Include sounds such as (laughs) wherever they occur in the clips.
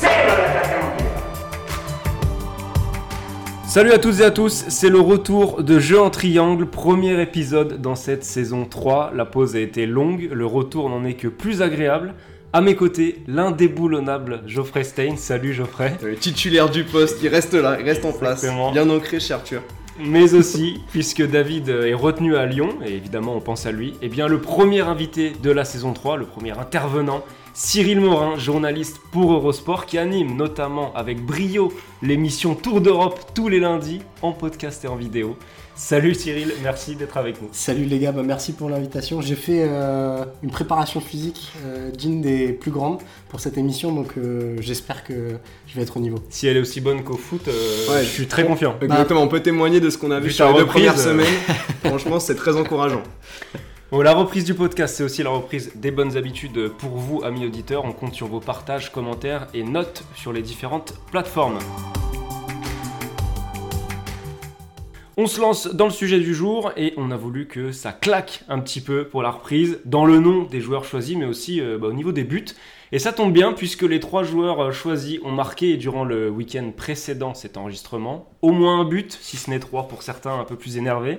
C'est le l'attaquant. Salut à toutes et à tous, c'est le retour de Jeux en triangle, premier épisode dans cette saison 3. La pause a été longue, le retour n'en est que plus agréable. À mes côtés, l'indéboulonnable Geoffrey Stein. Salut Geoffrey. Le titulaire du poste, il reste là, il reste en place. Bien ancré chez Arthur. Mais aussi, puisque David est retenu à Lyon, et évidemment on pense à lui, et bien le premier invité de la saison 3, le premier intervenant, Cyril Morin, journaliste pour Eurosport, qui anime notamment avec brio l'émission Tour d'Europe tous les lundis en podcast et en vidéo. Salut Cyril, merci d'être avec nous. Salut les gars, bah merci pour l'invitation. J'ai fait euh, une préparation physique euh, d'une des plus grandes pour cette émission, donc euh, j'espère que je vais être au niveau. Si elle est aussi bonne qu'au foot, euh, Ouais, je suis très confiant. Exactement, on peut témoigner de ce qu'on a vu sur les deux premières semaines. Franchement, c'est très encourageant. (laughs) La reprise du podcast, c'est aussi la reprise des bonnes habitudes pour vous, amis auditeurs. On compte sur vos partages, commentaires et notes sur les différentes plateformes. On se lance dans le sujet du jour et on a voulu que ça claque un petit peu pour la reprise dans le nom des joueurs choisis mais aussi euh, bah, au niveau des buts. Et ça tombe bien puisque les trois joueurs euh, choisis ont marqué durant le week-end précédent cet enregistrement au moins un but, si ce n'est trois pour certains un peu plus énervés.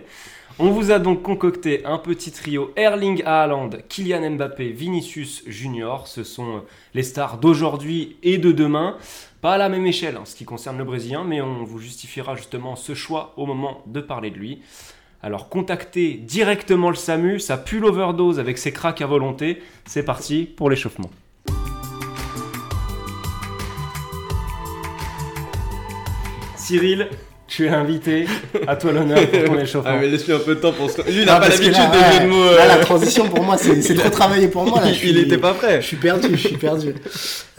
On vous a donc concocté un petit trio Erling Haaland, Kylian Mbappé, Vinicius Junior. Ce sont euh, les stars d'aujourd'hui et de demain. Pas à la même échelle en ce qui concerne le Brésilien, mais on vous justifiera justement ce choix au moment de parler de lui. Alors contactez directement le SAMU, ça pue l'overdose avec ses cracks à volonté. C'est parti pour l'échauffement. Cyril, tu es invité. À toi l'honneur pour ton (laughs) échauffement. Ah, mais laisse-lui un peu de temps pour se. Lui, il n'a Ah, pas l'habitude des jeux de mots. là, euh, la transition pour moi, c'est trop travaillé pour moi. Là, (laughs) il- je suis- il était pas prêt. Je suis perdu, je suis perdu.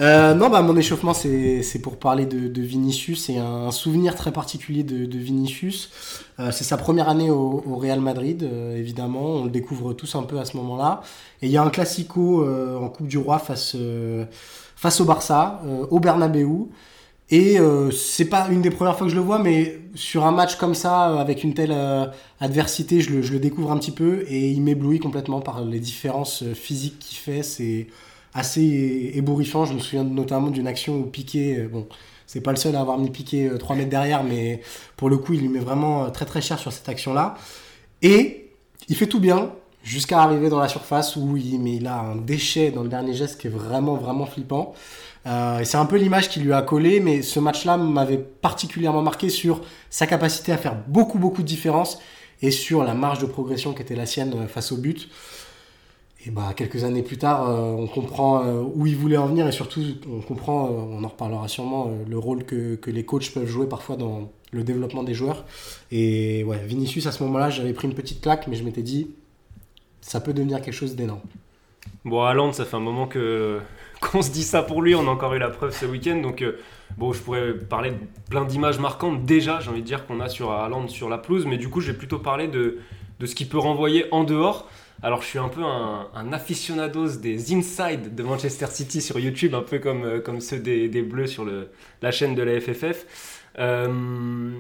Euh, non, bah mon échauffement, c'est pour parler de, de Vinicius. C'est un souvenir très particulier de, de Vinicius. Euh, c'est sa première année au, au Real Madrid, euh, évidemment. On le découvre tous un peu à ce moment-là. Et il y a un classico euh, en Coupe du Roi face, euh, face au Barça, euh, au Bernabeu. Et euh, c'est pas une des premières fois que je le vois, mais sur un match comme ça, euh, avec une telle euh, adversité, je le, je le découvre un petit peu et il m'éblouit complètement par les différences euh, physiques qu'il fait. C'est assez ébouriffant. Je me souviens notamment d'une action où Piqué, euh, bon, c'est pas le seul à avoir mis Piqué 3 mètres derrière, mais pour le coup, il lui met vraiment très très cher sur cette action-là. Et il fait tout bien jusqu'à arriver dans la surface où il, mais il a un déchet dans le dernier geste qui est vraiment vraiment flippant. Euh, c'est un peu l'image qui lui a collé, mais ce match-là m'avait particulièrement marqué sur sa capacité à faire beaucoup beaucoup de différence et sur la marge de progression qui était la sienne euh, face au but. Et bah quelques années plus tard, euh, on comprend où il voulait en venir et surtout on comprend, on en reparlera sûrement, le rôle que, que les coachs peuvent jouer parfois dans le développement des joueurs. Et Vinicius à ce moment-là, j'avais pris une petite claque, mais je m'étais dit, ça peut devenir quelque chose d'énorme. Bon, Haaland, ça fait un moment que (laughs) qu'on se dit ça pour lui. On a encore eu la preuve ce week-end. Donc, euh, bon, je pourrais parler de plein d'images marquantes déjà, j'ai envie de dire, qu'on a sur Haaland sur la pelouse. Mais du coup, je vais plutôt parler de, de ce qu'il peut renvoyer en dehors. Alors, je suis un peu un, aficionados des inside de Manchester City sur YouTube, un peu comme, euh, comme ceux des, des Bleus sur le, la chaîne de la FFF. Euh,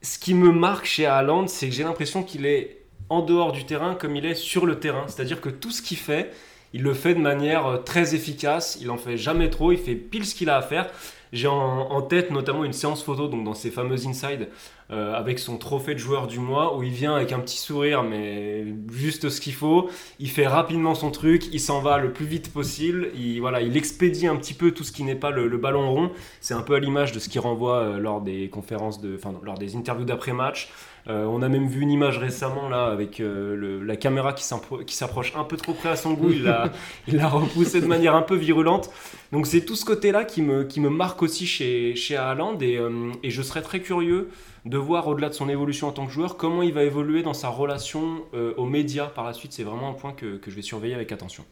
ce qui me marque chez Haaland, c'est que j'ai l'impression qu'il est en dehors du terrain comme il est sur le terrain. C'est-à-dire que tout ce qu'il fait, il le fait de manière euh, très efficace, il en fait jamais trop, il fait pile ce qu'il a à faire. J'ai en, tête notamment une séance photo, donc dans ces fameux inside, euh, avec son trophée de joueur du mois, où il vient avec un petit sourire, mais juste ce qu'il faut. Il fait rapidement son truc, il s'en va le plus vite possible. Il, voilà, il expédie un petit peu tout ce qui n'est pas le, le ballon rond. C'est un peu à l'image de ce qu'il renvoie euh, lors des conférences, de, enfin, lors des interviews d'après-match. Euh, on a même vu une image récemment là avec euh, le- la caméra qui s'approche un peu trop près à son goût. Il l'a (laughs) il repoussé de manière un peu virulente. Donc c'est tout ce côté-là qui me, qui me marque aussi chez, chez Haaland et, euh, et je serais très curieux de voir au-delà de son évolution en tant que joueur comment il va évoluer dans sa relation euh, aux médias par la suite. C'est vraiment un point que, que je vais surveiller avec attention.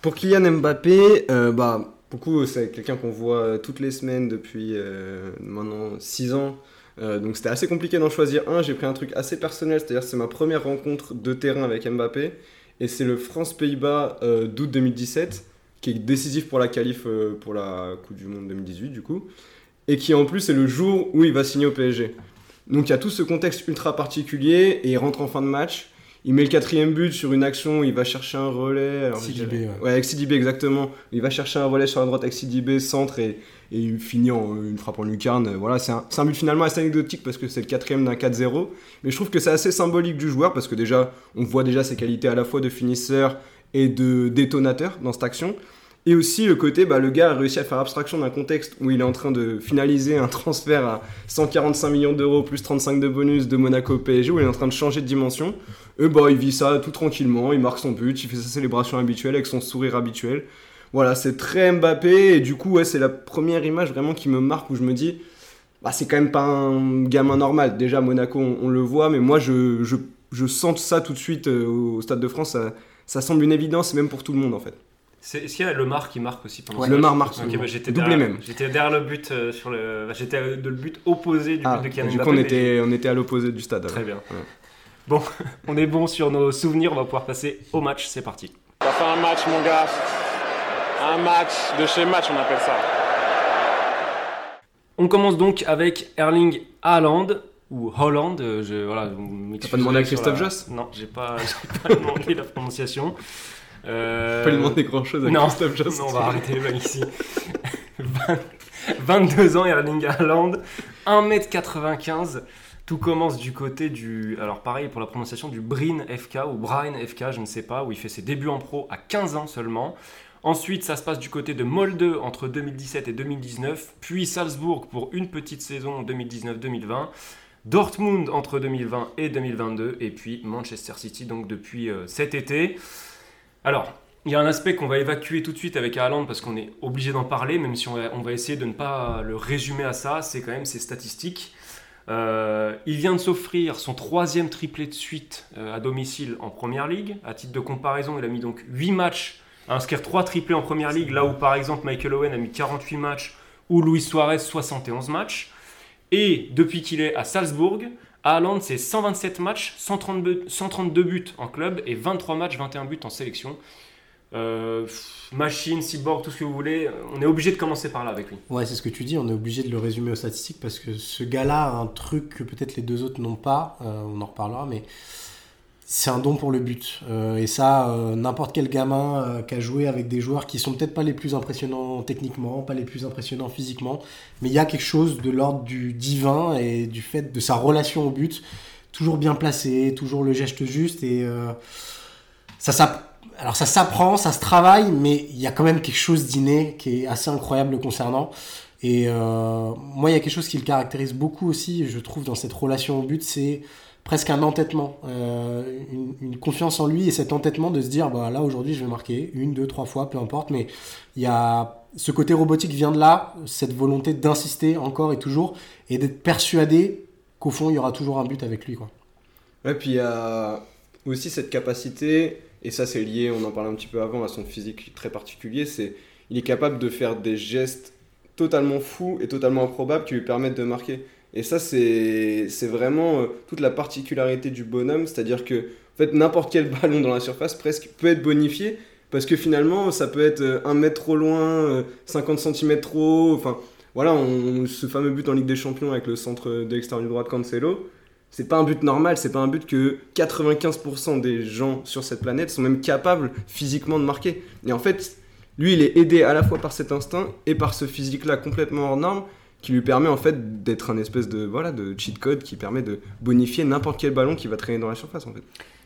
Pour Kylian Mbappé, euh, bah, beaucoup, c'est quelqu'un qu'on voit toutes les semaines depuis euh, maintenant 6 ans. Euh, donc c'était assez compliqué d'en choisir un. J'ai pris un truc assez personnel, c'est-à-dire c'est ma première rencontre de terrain avec Mbappé. Et c'est le France-Pays-Bas euh, d'août 2017, qui est décisif pour la qualif euh, pour la Coupe du Monde 2018 du coup. Et qui en plus est le jour où il va signer au PSG. Donc il y a tout ce contexte ultra particulier et il rentre en fin de match. Il met le quatrième but sur une action, il va chercher un relais. alors, Sidibé, dirais- ouais. avec Sidibé exactement. Il va chercher un relais sur la droite avec Sidibé, centre et, et il finit en une frappe en lucarne. Voilà, c'est un, but finalement assez anecdotique parce que c'est le quatrième d'un 4-0. Mais je trouve que c'est assez symbolique du joueur parce que déjà, on voit déjà ses qualités à la fois de finisseur et de détonateur dans cette action. Et aussi le côté, bah, le gars a réussi à faire abstraction d'un contexte où il est en train de finaliser un transfert à 145 millions d'euros plus 35 de bonus de Monaco PSG, où il est en train de changer de dimension. Et bah, il vit ça tout tranquillement, il marque son but, il fait sa célébration habituelle avec son sourire habituel. Voilà, c'est très Mbappé, et du coup, ouais, c'est la première image vraiment qui me marque où je me dis, bah, c'est quand même pas un gamin normal. Déjà, à Monaco, on, on le voit, mais moi, je, je, je sens ça tout de suite euh, au Stade de France. Ça, ça semble une évidence, même pour tout le monde en fait. C'est- Est-ce qu'il y a le Mar qui marque aussi pendant Ouais. ce Le match Mar marque Ok, souvent. bah, j'étais Doublé derrière- même. J'étais derrière le but euh, sur le. bah, j'étais euh, de le but opposé du Ah, but de Kylian du coup, on était, on était à l'opposé du stade. Très alors. bien. Ouais. Bon, (laughs) on est bon sur nos souvenirs, on va pouvoir passer au match. C'est parti. Ça fait un match, mon gars. Un match de chez match, on appelle ça. On commence donc avec Erling Haaland ou Holland. euh, Je, voilà, vous m'excuserez pas demandé à Christophe la- Joss Non, j'ai pas, (laughs) pas demandé la prononciation. Euh, Pas lui demander grand chose à non, Christophe Jost. non, on va arrêter les blagues ici. (laughs) 20 22 ans, Erling Haaland, 1m95. Tout commence du côté du. Alors, pareil pour la prononciation du Brin FK ou Brian FK, je ne sais pas, où il fait ses débuts en pro à 15 ans seulement. Ensuite, ça se passe du côté de Molde entre 2017 et 2019, puis Salzbourg pour une petite saison 2019-2020, Dortmund entre 2020 et 2022, et puis Manchester City donc depuis euh, cet été. Alors, il y a un aspect qu'on va évacuer tout de suite avec Haaland parce qu'on est obligé d'en parler, même si on va, essayer de ne pas le résumer à ça, c'est quand même ses statistiques. Euh, il vient de s'offrir son troisième triplé de suite euh, à domicile en Première Ligue. À titre de comparaison, il a mis donc 8 matchs inscrire 3 triplés en Première Ligue, là où par exemple Michael Owen a mis 48 matchs ou Luis Suarez 71 matchs. Et depuis qu'il est à Salzbourg, Haaland c'est 127 matchs, 132, 132 buts en club et 23 matchs, 21 buts en sélection. Euh, machine, cyborg, tout ce que vous voulez, on est obligé de commencer par là avec lui. Ouais, c'est ce que tu dis, on est obligé de le résumer aux statistiques parce que ce gars-là a un truc que peut-être les deux autres n'ont pas, euh, on en reparlera, mais c'est un don pour le but. Euh, et ça, euh, n'importe quel gamin euh, qui a joué avec des joueurs qui sont peut-être pas les plus impressionnants techniquement, pas les plus impressionnants physiquement, mais il y a quelque chose de l'ordre du divin et du fait de sa relation au but, toujours bien placé, toujours le geste juste et euh, alors ça s'apprend, ça se travaille, mais il y a quand même quelque chose d'inné qui est assez incroyable le concernant. Et moi, il y a quelque chose qui le caractérise beaucoup aussi, je trouve, dans cette relation au but, c'est presque un entêtement, euh, une, confiance en lui et cet entêtement de se dire, bah là aujourd'hui je vais marquer une, deux, trois fois, peu importe, mais il y a ce côté robotique vient de là, cette volonté d'insister encore et toujours et d'être persuadé qu'au fond il y aura toujours un but avec lui, quoi. Ouais, puis il y a aussi cette capacité, et ça c'est lié, on en parlait un petit peu avant, à son physique très particulier, c'est il est capable de faire des gestes totalement fous et totalement improbables qui lui permettent de marquer. Et ça c'est vraiment euh, toute la particularité du bonhomme, c'est-à-dire que en fait n'importe quel (laughs) ballon dans la surface presque peut être bonifié, parce que finalement ça peut être euh, un mètre trop loin, euh, 50 cm trop haut, enfin voilà, ce fameux but en Ligue des Champions avec le centre de l'extérieur droit de Cancelo, c'est pas un but normal, c'est pas un but que 95% des gens sur cette planète sont même capables physiquement de marquer. Et en fait, lui, il est aidé à la fois par cet instinct et par ce physique-là complètement hors norme qui lui permet en fait d'être un espèce de voilà de cheat code qui permet de bonifier n'importe quel ballon qui va traîner dans la surface en fait.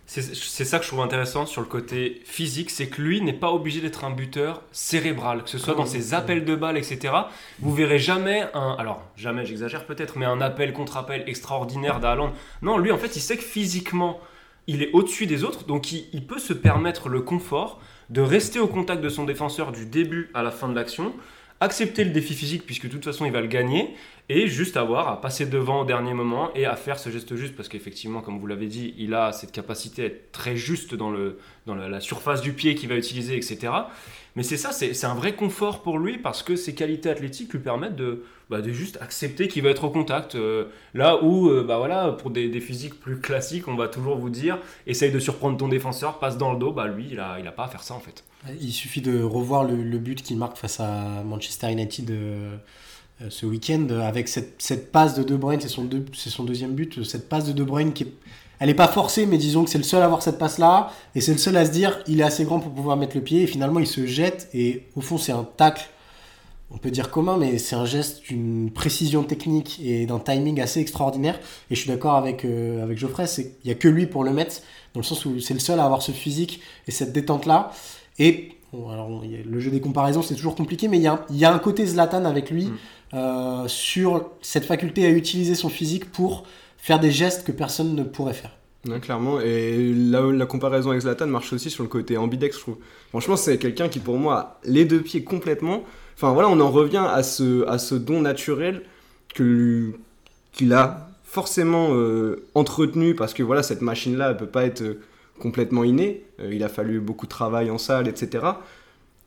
C'est ça que je trouve intéressant sur le côté physique, c'est que lui n'est pas obligé d'être un buteur cérébral, que ce soit dans ses appels de balles, etc. Vous verrez jamais un, alors jamais j'exagère peut-être, mais un appel contre appel extraordinaire d'Haaland. Non, lui en fait il sait que physiquement il est au-dessus des autres, donc il, il peut se permettre le confort de rester au contact de son défenseur du début à la fin de l'action, accepter le défi physique puisque de toute façon il va le gagner et juste avoir à passer devant au dernier moment et à faire ce geste juste parce qu'effectivement comme vous l'avez dit il a cette capacité à être très juste dans, le, dans la, surface du pied qu'il va utiliser etc mais c'est ça c'est un vrai confort pour lui parce que ses qualités athlétiques lui permettent de, bah, de juste accepter qu'il va être au contact euh, là où euh, bah voilà pour des, des, physiques plus classiques on va toujours vous dire essaye de surprendre ton défenseur passe dans le dos bah lui il a, il a pas à faire ça en fait il suffit de revoir le, but qu'il marque face à Manchester United euh, euh, ce week-end avec cette, passe de De Bruyne, c'est son deuxième but, cette passe de De Bruyne qui est, elle n'est pas forcée, mais disons que c'est le seul à avoir cette passe-là, et c'est le seul à se dire, il est assez grand pour pouvoir mettre le pied, et finalement il se jette, et au fond c'est un tacle, on peut dire commun, mais c'est un geste d'une précision technique et d'un timing assez extraordinaire, et je suis d'accord avec, euh, avec Geoffrey, il n'y a que lui pour le mettre, dans le sens où c'est le seul à avoir ce physique et cette détente-là, et Bon, alors, le jeu des comparaisons, c'est toujours compliqué, mais il y a, y a, un côté Zlatan avec lui mm. euh, sur cette faculté à utiliser son physique pour faire des gestes que personne ne pourrait faire. Ouais, clairement, et là, la comparaison avec Zlatan marche aussi sur le côté ambidex, je trouve. Franchement, c'est quelqu'un qui, pour moi, a les deux pieds complètement. Enfin, voilà, on en revient à ce, à ce don naturel qu'il a forcément euh, entretenu, parce que voilà, cette machine-là, elle peut pas être complètement inné. Euh, il a fallu beaucoup de travail en salle, etc.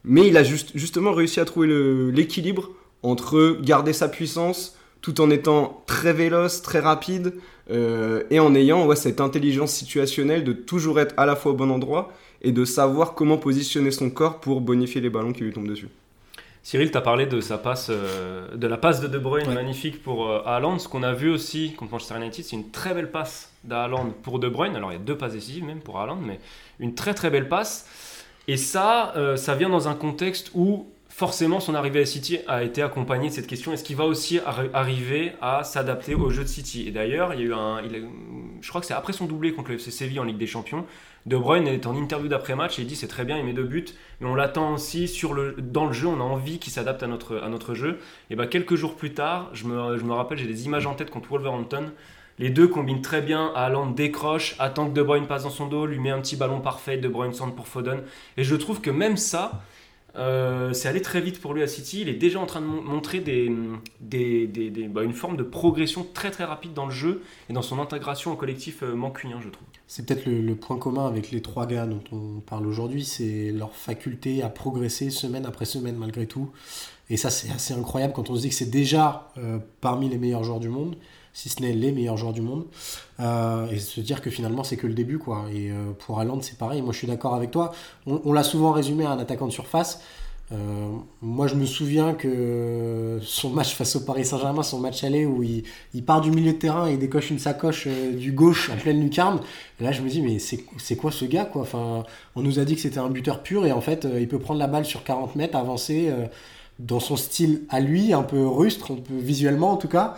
Mais il a juste, justement réussi à trouver l'équilibre entre garder sa puissance tout en étant très véloce, très rapide, euh, et en ayant cette intelligence situationnelle de toujours être à la fois au bon endroit et de savoir comment positionner son corps pour bonifier les ballons qui lui tombent dessus. Cyril, tu as parlé de, sa passe, euh, de la passe de De Bruyne, ouais. magnifique pour euh, Haaland. Ce qu'on a vu aussi contre Manchester United, c'est une très belle passe d'Haaland pour De Bruyne. Alors il y a deux passes décisives même pour Haaland, mais une très très belle passe. Et ça, euh, ça vient dans un contexte où forcément son arrivée à City a été accompagnée de cette question est-ce qu'il va aussi arriver à s'adapter au jeu de City? Et d'ailleurs, il y a eu un, il a, je crois que c'est après son doublé contre le FC Séville en Ligue des Champions. De Bruyne est en interview d'après-match et il dit c'est très bien, il met deux buts, mais on l'attend aussi sur le, dans le jeu, on a envie qu'il s'adapte à notre, à notre jeu. Et bah, quelques jours plus tard, je me, je me rappelle, j'ai des images en tête contre Wolverhampton. Les deux combinent très bien. Haaland décroche, attend que De Bruyne passe dans son dos, lui met un petit ballon parfait. De Bruyne centre pour Foden. Et je trouve que même ça, euh, c'est allé très vite pour lui à City. Il est déjà en train de montrer bah, une forme de progression très très rapide dans le jeu et dans son intégration au collectif euh, mancunien, je trouve. C'est peut-être le, le, point commun avec les trois gars dont on parle aujourd'hui, c'est leur faculté à progresser semaine après semaine malgré tout. Et ça, c'est assez incroyable quand on se dit que c'est déjà euh, parmi les meilleurs joueurs du monde, si ce n'est les meilleurs joueurs du monde. Euh, et se dire que finalement, c'est que le début. quoi. Et euh, pour Haaland, c'est pareil. Moi, je suis d'accord avec toi. On, l'a souvent résumé à un attaquant de surface. Euh, moi, je me souviens que son match face au Paris Saint-Germain, son match aller où il, part du milieu de terrain et il décoche une sacoche du gauche en pleine lucarne. Là, je me dis, mais c'est quoi ce gars quoi? Enfin, On nous a dit que c'était un buteur pur et en fait, il peut prendre la balle sur 40 mètres, avancer dans son style à lui, un peu rustre, visuellement en tout cas,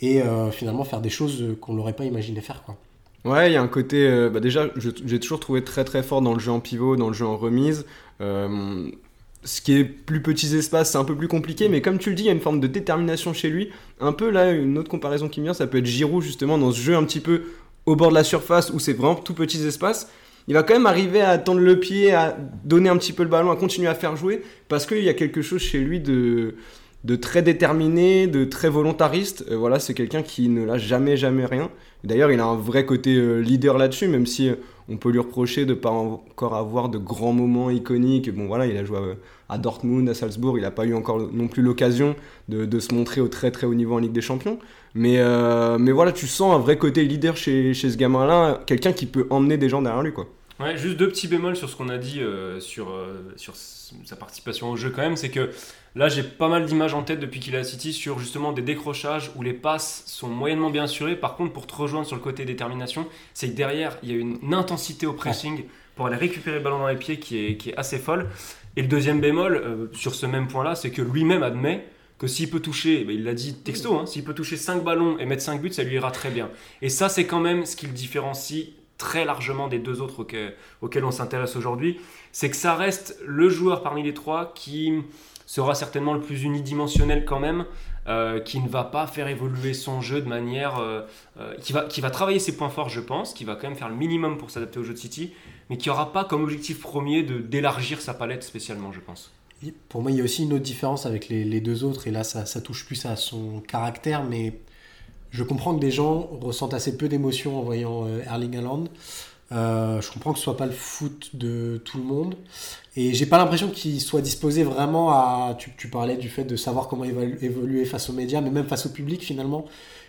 et finalement faire des choses qu'on n'aurait pas imaginé faire. quoi. Ouais, il y a un côté. Euh, bah déjà, j'ai toujours trouvé très très fort dans le jeu en pivot, dans le jeu en remise. Euh, ce qui est plus petits espaces, c'est un peu plus compliqué, mais comme tu le dis, il y a une forme de détermination chez lui. Un peu là, une autre comparaison qui me vient, ça peut être Giroud justement dans ce jeu un petit peu au bord de la surface où c'est vraiment tout petits espaces. Il va quand même arriver à tendre le pied, à donner un petit peu le ballon, à continuer à faire jouer, parce qu'il y a quelque chose chez lui de, de très déterminé, de très volontariste. Euh, voilà, c'est quelqu'un qui ne lâche jamais, jamais rien. D'ailleurs, il a un vrai côté euh, leader là-dessus, même si euh, on peut lui reprocher de ne pas encore avoir de grands moments iconiques. Bon, voilà, il a joué à Dortmund, à Salzbourg, il n'a pas eu encore non plus l'occasion de, de, se montrer au très très haut niveau en Ligue des Champions. Mais, mais voilà, tu sens un vrai côté leader chez, chez ce gamin-là, quelqu'un qui peut emmener des gens derrière lui, quoi. Ouais, juste deux petits bémols sur ce qu'on a dit euh, sur, euh, sur sa participation au jeu quand même, c'est que là j'ai pas mal d'images en tête depuis qu'il est à City sur justement des décrochages où les passes sont moyennement bien assurées. Par contre, pour te rejoindre sur le côté détermination, c'est que derrière il y a une, intensité au pressing pour aller récupérer le ballon dans les pieds qui est, qui est assez folle. Et le deuxième bémol euh, sur ce même point-là, c'est que lui-même admet que s'il peut toucher, bah, il l'a dit texto, hein, s'il peut toucher 5 ballons et mettre 5 buts, ça lui ira très bien. Et ça, c'est quand même ce qui le différencie très largement des deux autres auxquels, on s'intéresse aujourd'hui, c'est que ça reste le joueur parmi les trois qui sera certainement le plus unidimensionnel quand même, euh, qui ne va pas faire évoluer son jeu de manière... Euh, euh, qui, va, qui va travailler ses points forts, je pense, qui va quand même faire le minimum pour s'adapter au jeu de City, mais qui n'aura pas comme objectif premier de d'élargir sa palette spécialement, je pense. pour moi, il y a aussi une autre différence avec les, deux autres, et là, ça, touche plus à son caractère, mais je comprends que des gens ressentent assez peu d'émotions en voyant euh, Erling Haaland. Euh, je comprends que ce soit pas le foot de tout le monde. Et j'ai pas l'impression qu'il soit disposé vraiment à. Tu, parlais du fait de savoir comment évoluer face aux médias, mais même face au public finalement.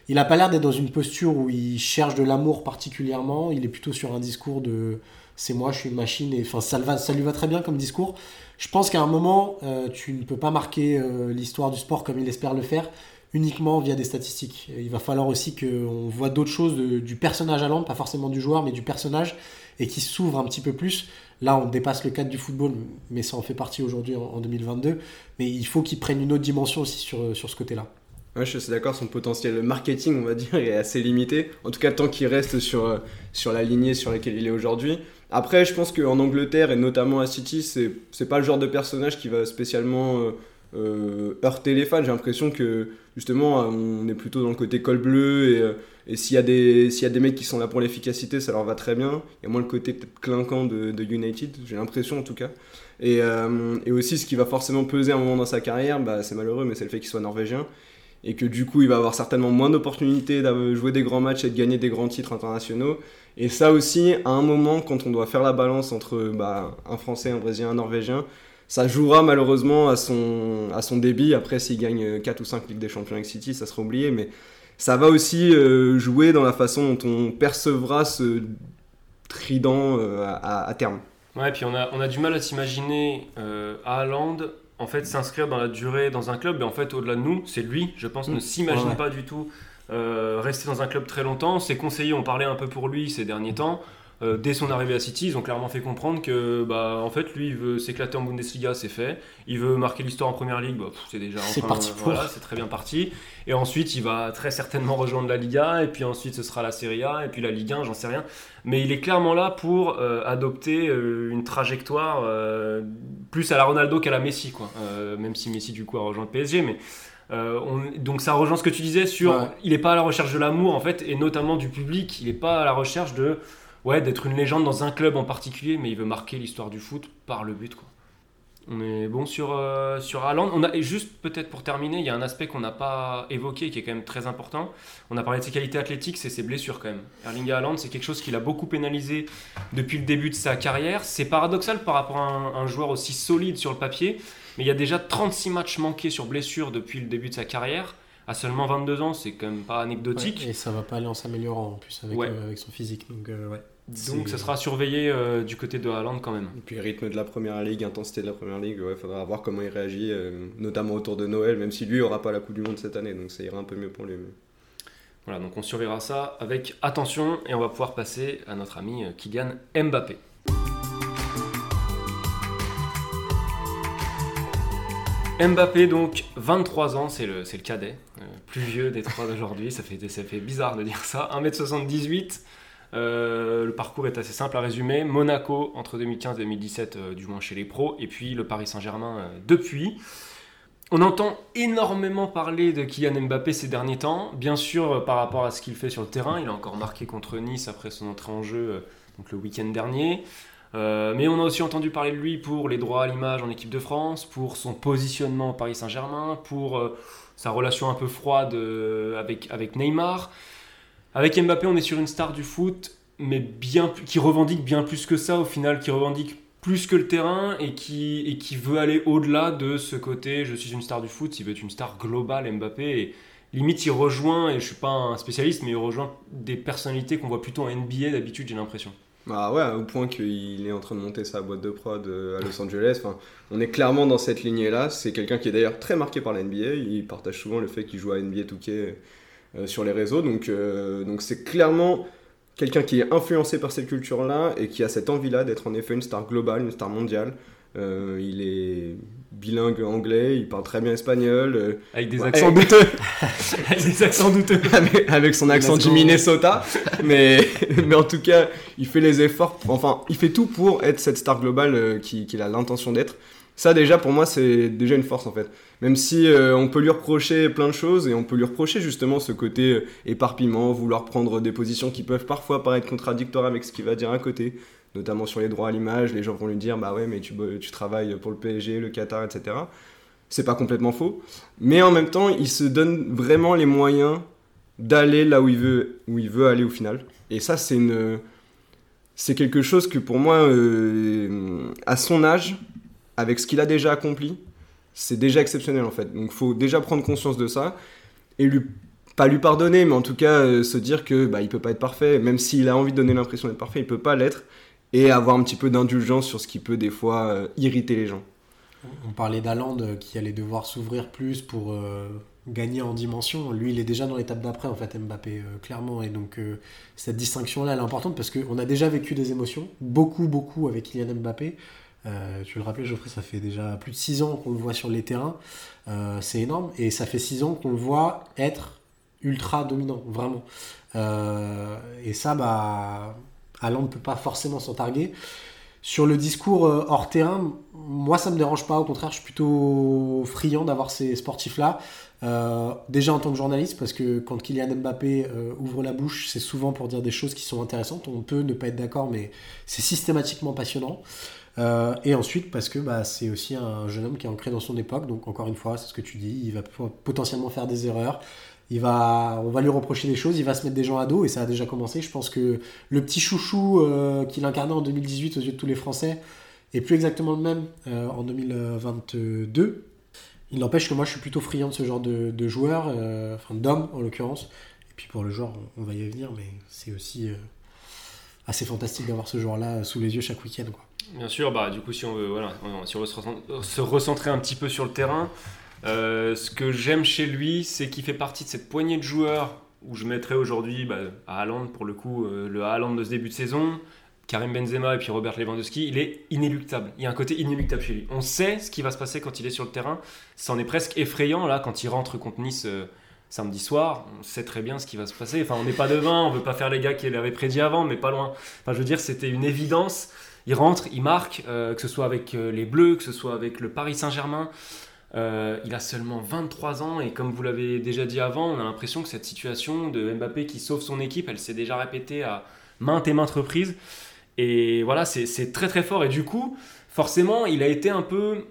Il a pas l'air d'être dans une posture où il cherche de l'amour particulièrement. Il est plutôt sur un discours de c'est moi, je suis une machine. Et enfin, ça, lui va très bien comme discours. Je pense qu'à un moment, euh, tu ne peux pas marquer l'histoire du sport comme il espère le faire uniquement via des statistiques. Il va falloir aussi qu'on voit d'autres choses du personnage à l'an, pas forcément du joueur, mais du personnage, et qui s'ouvre un petit peu plus. Là, on dépasse le cadre du football, mais ça en fait partie aujourd'hui en, 2022. Mais il faut qu'il prenne une autre dimension aussi sur, sur ce côté-là. Ouais, je suis d'accord, son potentiel marketing, on va dire, est assez limité. En tout cas, tant qu'il reste sur, sur la lignée sur laquelle il est aujourd'hui. Après, je pense qu'en Angleterre et notamment à City, c'est, c'est pas le genre de personnage qui va spécialement euh, euh, heurter les fans. J'ai l'impression que justement, on est plutôt dans le côté col bleu et, euh, s'il, y a des, y a des mecs qui sont là pour l'efficacité, ça leur va très bien. Il y a moins le côté peut-être clinquant de, de United, j'ai l'impression en tout cas. Et, et, aussi, ce qui va forcément peser un moment dans sa carrière, bah, c'est malheureux, mais c'est le fait qu'il soit norvégien et que du coup il va avoir certainement moins d'opportunités de jouer des grands matchs et de gagner des grands titres internationaux. Et ça aussi, à un moment, quand on doit faire la balance entre bah, un Français, un Brésilien, un Norvégien, ça jouera malheureusement à son, à son débit. Après, s'il gagne 4 ou 5 Ligues des Champions avec City, ça sera oublié. Mais ça va aussi euh, jouer dans la façon dont on percevra ce trident euh, à, à, terme. Ouais, et puis on a, on a du mal à s'imaginer euh, à Haaland en fait s'inscrire dans la durée dans un club. Et en fait, au-delà de nous, c'est lui, je pense, ne mmh. s'imagine pas du tout euh, rester dans un club très longtemps. Ses conseillers ont parlé un peu pour lui ces derniers temps. Euh, dès son arrivée à City, ils ont clairement fait comprendre que, bah, en fait, lui, il veut s'éclater en Bundesliga, c'est fait. Il veut marquer l'histoire en Première Ligue, bah, c'est déjà. C'est parti Voilà, c'est très bien parti. Et ensuite, il va très certainement rejoindre la Liga, et puis ensuite, ce sera la Serie A, et puis la Ligue 1, j'en sais rien. Mais il est clairement là pour euh, adopter une trajectoire plus à la Ronaldo qu'à la Messi, quoi. même si Messi, du coup, a rejoint le PSG, mais. Euh, donc ça rejoint ce que tu disais sur il n'est pas à la recherche de l'amour en fait et notamment du public il n'est pas à la recherche de ouais d'être une légende dans un club en particulier mais il veut marquer l'histoire du foot par le but quoi. On est bon sur euh, sur Haaland. On a et juste peut-être pour terminer il y a un aspect qu'on n'a pas évoqué qui est quand même très important. On a parlé de ses qualités athlétiques c'est ses blessures quand même. Erling Haaland c'est quelque chose qui l'a beaucoup pénalisé depuis le début de sa carrière. C'est paradoxal par rapport à un joueur aussi solide sur le papier mais il y a déjà 36 matchs manqués sur blessure depuis le début de sa carrière. À seulement 22 ans, c'est quand même pas anecdotique. et ça va pas aller en s'améliorant en plus avec, euh, avec son physique. Donc, euh, ouais. Donc ça sera surveillé euh, du côté de Haaland quand même. Et puis rythme de la première ligue, intensité de la première ligue, il faudra voir comment il réagit, notamment autour de Noël, même si lui aura pas la Coupe du Monde cette année, donc ça ira un peu mieux pour lui. Voilà, donc on surveillera ça avec attention et on va pouvoir passer à notre ami Kylian Mbappé. Mbappé, donc 23 ans, c'est le, le cadet, euh, plus vieux des trois d'aujourd'hui, ça fait, ça fait bizarre de dire ça. 1m78, euh, le parcours est assez simple à résumer. Monaco entre 2015 et 2017, euh, du moins chez les pros, et puis le Paris Saint-Germain depuis. On entend énormément parler de Kylian Mbappé ces derniers temps, bien sûr par rapport à ce qu'il fait sur le terrain. Il a encore marqué contre Nice après son entrée en jeu le week-end dernier. Euh, mais on a aussi entendu parler de lui pour les droits à l'image en équipe de France, pour son positionnement au Paris Saint-Germain, pour euh, sa relation un peu froide euh, avec, avec Neymar. Avec Mbappé, on est sur une star du foot, mais bien, qui revendique bien plus que ça au final, qui revendique plus que le terrain et qui, et qui veut aller au-delà de ce côté je suis une star du foot, il veut être une star globale Mbappé. Et limite, il rejoint, et je suis pas un spécialiste, mais il rejoint des personnalités qu'on voit plutôt en NBA d'habitude, j'ai l'impression. Bah ouais, au point qu'il est en train de monter sa boîte de prod euh, à Los Angeles. On est clairement dans cette lignée-là. C'est quelqu'un qui est d'ailleurs très marqué par la NBA. Il partage souvent le fait qu'il joue à NBA 2K euh, sur les réseaux. Donc euh, donc c'est clairement quelqu'un qui est influencé par cette culture-là et qui a cette envie-là d'être en effet une star globale, une star mondiale. Il est bilingue anglais, il parle très bien espagnol. Euh, avec des accents douteux (laughs) Avec des accents douteux avec, son accent du Minnesota. mais, (laughs) mais en tout cas, il fait les efforts. Enfin, il fait tout pour être cette star globale euh, qu'il a l'intention d'être. Ça, déjà, pour moi, c'est déjà une force en fait. Même si euh, on peut lui reprocher plein de choses et on peut lui reprocher justement ce côté éparpillement, vouloir prendre des positions qui peuvent parfois paraître contradictoires avec ce qu'il va dire à côté, notamment sur les droits à l'image. Les gens vont lui dire Bah ouais, mais tu, tu travailles pour le PSG, le Qatar, etc. C'est pas complètement faux. Mais en même temps, il se donne vraiment les moyens d'aller là où il, veut, où il veut aller au final. Et ça, c'est une. C'est quelque chose que pour moi, euh, à son âge, avec ce qu'il a déjà accompli, c'est déjà exceptionnel en fait. Donc faut déjà prendre conscience de ça et lui pas lui pardonner, mais en tout cas euh, se dire que bah, il peut pas être parfait, même s'il a envie de donner l'impression d'être parfait, il peut pas l'être, et avoir un petit peu d'indulgence sur ce qui peut des fois euh, irriter les gens. On parlait d'Aland qui allait devoir s'ouvrir plus pour euh, gagner en dimension. Lui, il est déjà dans l'étape d'après, en fait, Mbappé, clairement. Et donc, cette distinction-là, elle est importante parce qu'on a déjà vécu des émotions, beaucoup, beaucoup avec Kylian Mbappé. tu le rappelais, Geoffrey, ça fait déjà plus de 6 ans qu'on le voit sur les terrains. c'est énorme. Et ça fait 6 ans qu'on le voit être ultra dominant, vraiment. Euh, et ça, bah, Alain ne peut pas forcément s'en targuer. Sur le discours euh, hors terrain, moi ça me dérange pas, au contraire, je suis plutôt friand d'avoir ces sportifs-là. Euh, déjà en tant que journaliste, parce que quand Kylian Mbappé ouvre la bouche, c'est souvent pour dire des choses qui sont intéressantes. On peut ne pas être d'accord, mais c'est systématiquement passionnant. et ensuite, parce que bah, c'est aussi un jeune homme qui est ancré dans son époque, donc encore une fois, c'est ce que tu dis, il va potentiellement faire des erreurs on va lui reprocher des choses, il va se mettre des gens à dos, et ça a déjà commencé. Je pense que le petit chouchou euh, qu'il incarnait en 2018 aux yeux de tous les Français est plus exactement le même euh, en 2022. Il n'empêche que moi je suis plutôt friand de ce genre de, de joueur, euh, enfin d'homme en l'occurrence. Et puis pour le joueur, on, va y venir, mais c'est aussi assez fantastique d'avoir ce joueur-là sous les yeux chaque week-end. Bien sûr, bah, du coup, si on veut, voilà, si on veut se recentrer un petit peu sur le terrain, euh, ce que j'aime chez lui, c'est qu'il fait partie de cette poignée de joueurs où je mettrais aujourd'hui bah, à Haaland, pour le coup, euh, le Haaland de ce début de saison, Karim Benzema et puis Robert Lewandowski, il est inéluctable. Il y a un côté inéluctable chez lui. On sait ce qui va se passer quand il est sur le terrain. C'en est presque effrayant, là, quand il rentre contre Nice euh, samedi soir. On sait très bien ce qui va se passer. Enfin, on n'est pas devin, on veut pas faire les gars qui l'avaient prédit avant, mais pas loin. Enfin, je veux dire, c'était une évidence. Il rentre, il marque, que ce soit avec les Bleus, que ce soit avec le Paris Saint-Germain. Euh, il a seulement 23 ans et comme vous l'avez déjà dit avant, on a l'impression que cette situation de Mbappé qui sauve son équipe, elle s'est déjà répétée à maintes et maintes reprises. Et voilà, c'est très très fort. Et du coup, forcément, il a été un peu...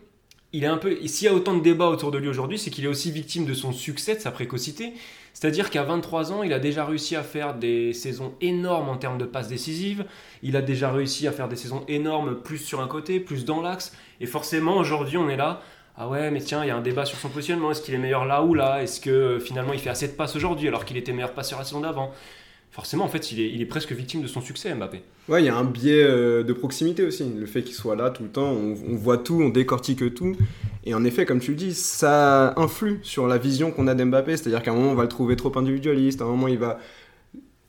Il est un peu... S'il y a autant de débats autour de lui aujourd'hui, c'est qu'il est aussi victime de son succès, de sa précocité. C'est-à-dire qu'à 23 ans, il a déjà réussi à faire des saisons énormes en termes de passes décisives. Il a déjà réussi à faire des saisons énormes plus sur un côté, plus dans l'axe. Et forcément, aujourd'hui, on est là ah ouais, mais tiens, il y a un débat sur son positionnement. Est-ce qu'il est meilleur là ou là? Est-ce que euh, finalement il fait assez de passes aujourd'hui alors qu'il était meilleur passeur la saison d'avant? Forcément, en fait, il est, il est, presque victime de son succès, Mbappé. Ouais, il y a un biais euh, de proximité aussi. Le fait qu'il soit là tout le temps, on, voit tout, on décortique tout. Et en effet, comme tu le dis, ça influe sur la vision qu'on a d'Mbappé. C'est-à-dire qu'à un moment, on va le trouver trop individualiste. À un moment, il va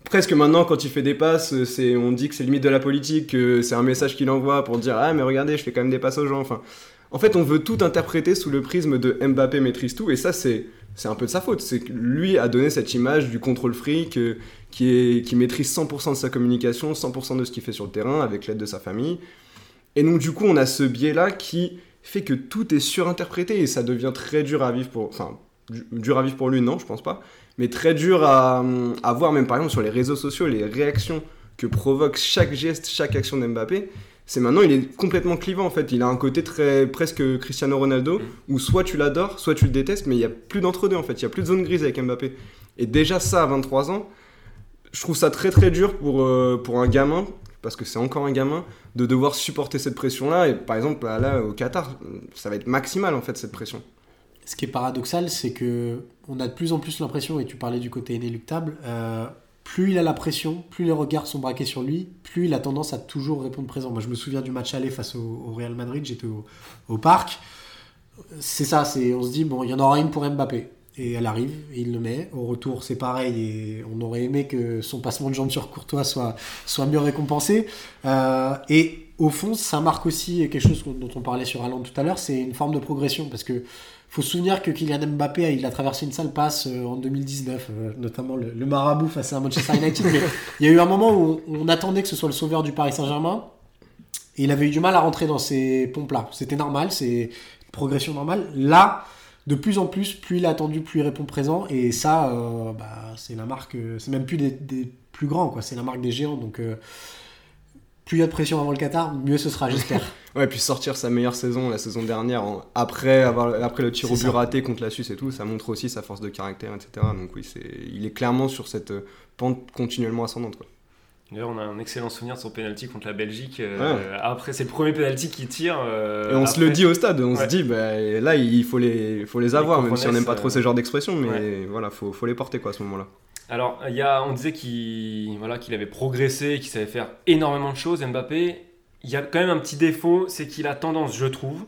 presque maintenant quand il fait des passes on dit que c'est limite de la politique que c'est un message qu'il envoie pour dire ah mais regardez je fais quand même des passes aux gens enfin en fait, on veut tout interpréter sous le prisme de Mbappé maîtrise tout, et ça, c'est un peu de sa faute. C'est que lui a donné cette image du contrôle fric euh, qui, est, qui maîtrise 100% de sa communication, 100% de ce qu'il fait sur le terrain avec l'aide de sa famille. Et donc, du coup, on a ce biais-là qui fait que tout est surinterprété et ça devient très dur à vivre pour. Enfin, dur à vivre pour lui, non, je pense pas. Mais très dur à, à voir, même par exemple sur les réseaux sociaux, les réactions que provoque chaque geste, chaque action d'Mbappé c'est maintenant il est complètement clivant en fait. Il a un côté très presque Cristiano Ronaldo mm. où soit tu l'adores, soit tu le détestes, mais il y a plus d'entre deux en fait. Il y a plus de zone grise avec Mbappé. Et déjà ça à 23 ans, je trouve ça très très dur pour, euh, pour un gamin parce que c'est encore un gamin de devoir supporter cette pression là. Et par exemple là au Qatar, ça va être maximal en fait cette pression. Ce qui est paradoxal, c'est que on a de plus en plus l'impression, et tu parlais du côté inéluctable, euh, plus il a la pression, plus les regards sont braqués sur lui, plus il a tendance à toujours répondre présent. Moi, je me souviens du match aller face au, Real Madrid, j'étais au, parc. C'est ça, c'est, on se dit, bon, il y en aura une pour Mbappé. Et elle arrive, il le met. Au retour, c'est pareil, et on aurait aimé que son passement de jambes sur Courtois soit, soit mieux récompensé. Euh, et au fond, ça marque aussi quelque chose dont on parlait sur Alain tout à l'heure, c'est une forme de progression, parce que faut se souvenir que Kylian Mbappé, il a traversé une sale passe euh, en 2019, euh, notamment le, marabout face à Manchester United. il y a eu un moment où on, attendait que ce soit le sauveur du Paris Saint-Germain. Et il avait eu du mal à rentrer dans ces pompes-là. C'était normal, c'est une progression normale. Là, de plus en plus, plus il a attendu, plus il répond présent. Et ça, euh, bah, c'est la marque, c'est même plus des, plus grands, quoi. C'est la marque des géants. Donc, plus il y a de pression avant le Qatar, mieux ce sera, j'espère. (laughs) Ouais, puis sortir sa meilleure saison la saison dernière, après, avoir, après le tir au but raté contre la Suisse et tout, ça montre aussi sa force de caractère, etc. Donc oui, c'est, il est clairement sur cette euh, pente continuellement ascendante. Quoi. D'ailleurs, on a un excellent souvenir de son penalty contre la Belgique. euh, Après, c'est le premier penalty qu'il tire. euh, et on se le dit au stade, on se dit, bah, là, il faut les, faut les avoir, même si on n'aime pas trop Cojones, ce genre d'expression, mais ouais. voilà, faut, faut les porter quoi, à ce moment-là. Alors, il y a, on disait qu'il voilà, qu'il avait progressé, qu'il savait faire énormément de choses, Mbappé. Il y a quand même un petit défaut, c'est qu'il a tendance, je trouve,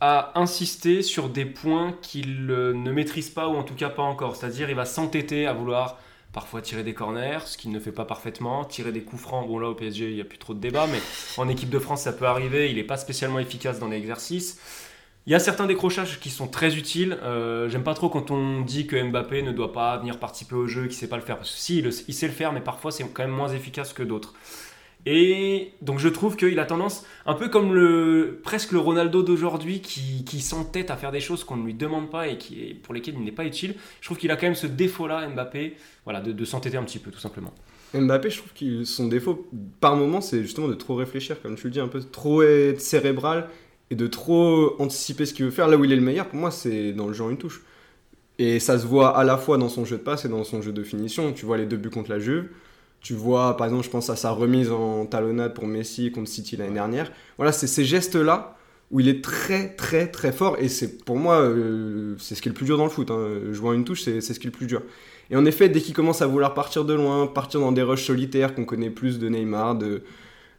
à insister sur des points qu'il euh, ne maîtrise pas, ou en tout cas pas encore. C'est-à-dire, il va s'entêter à vouloir parfois tirer des corners, ce qu'il ne fait pas parfaitement, tirer des coups francs. Bon, là, au PSG, il n'y a plus trop de débat, mais en équipe de France, ça peut arriver. Il n'est pas spécialement efficace dans l'exercice. Il y a certains décrochages qui sont très utiles. Euh, J'aime pas trop quand on dit que Mbappé ne doit pas venir participer au jeu, qu'il sait pas le faire. Parce que si, il sait le faire, mais parfois c'est quand même moins efficace que d'autres. Et donc je trouve qu'il a tendance, un peu comme le presque le Ronaldo d'aujourd'hui, qui, qui s'entête à faire des choses qu'on ne lui demande pas et qui, pour lesquelles il n'est pas utile. Je trouve qu'il a quand même ce défaut-là, Mbappé, voilà, de, de s'entêter un petit peu, tout simplement. Mbappé, je trouve que son défaut, par moment, c'est justement de trop réfléchir, comme tu le dis, un peu trop être cérébral et de trop anticiper ce qu'il veut faire. Là où il est le meilleur, pour moi, c'est dans le en une touche. Et ça se voit à la fois dans son jeu de passe et dans son jeu de finition. Tu vois les deux buts contre la Juve. Tu vois, par exemple, je pense à sa remise en talonnade pour Messi contre City l'année dernière. Voilà, c'est ces gestes-là où il est très, très, très fort. Et c'est pour moi, euh, c'est ce qui est le plus dur dans le foot. Hein. Jouer en une touche, c'est c'est ce qui est le plus dur. Et en effet, dès qu'il commence à vouloir partir de loin, partir dans des rushs solitaires qu'on connaît plus de Neymar, de,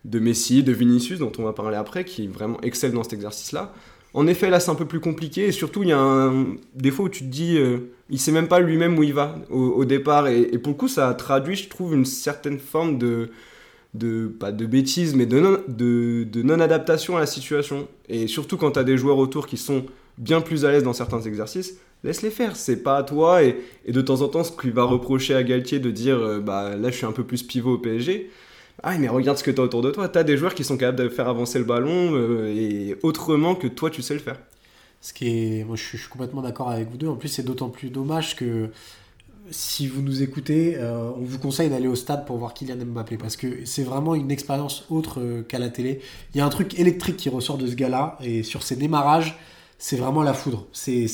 de Messi, de Vinicius, dont on va parler après, qui vraiment excelle dans cet exercice-là. En effet, là, c'est un peu plus compliqué. Et surtout, il y a un... fois où tu te dis, euh, il sait même pas lui-même où il va au, départ. Et, pour le coup, ça traduit, je trouve, une certaine forme de, pas de bêtise, mais de non, de, de non-adaptation à la situation. Et surtout quand tu as des joueurs autour qui sont bien plus à l'aise dans certains exercices, laisse-les faire. C'est pas à toi. Et, et de temps en temps, ce qu'il va reprocher à Galtier de dire, euh, bah là, je suis un peu plus pivot au PSG. Ah, mais regarde ce que tu as autour de toi. Tu as des joueurs qui sont capables de faire avancer le ballon euh, et autrement que toi, tu sais le faire. Ce qui est, moi je suis, je suis complètement d'accord avec vous deux. En plus, c'est d'autant plus dommage que si vous nous écoutez, euh, on vous conseille d'aller au stade pour voir Kylian Mbappé parce que c'est vraiment une expérience autre euh, qu'à la télé. Il y a un truc électrique qui ressort de ce gars-là et sur ses démarrages, c'est vraiment la foudre. C'est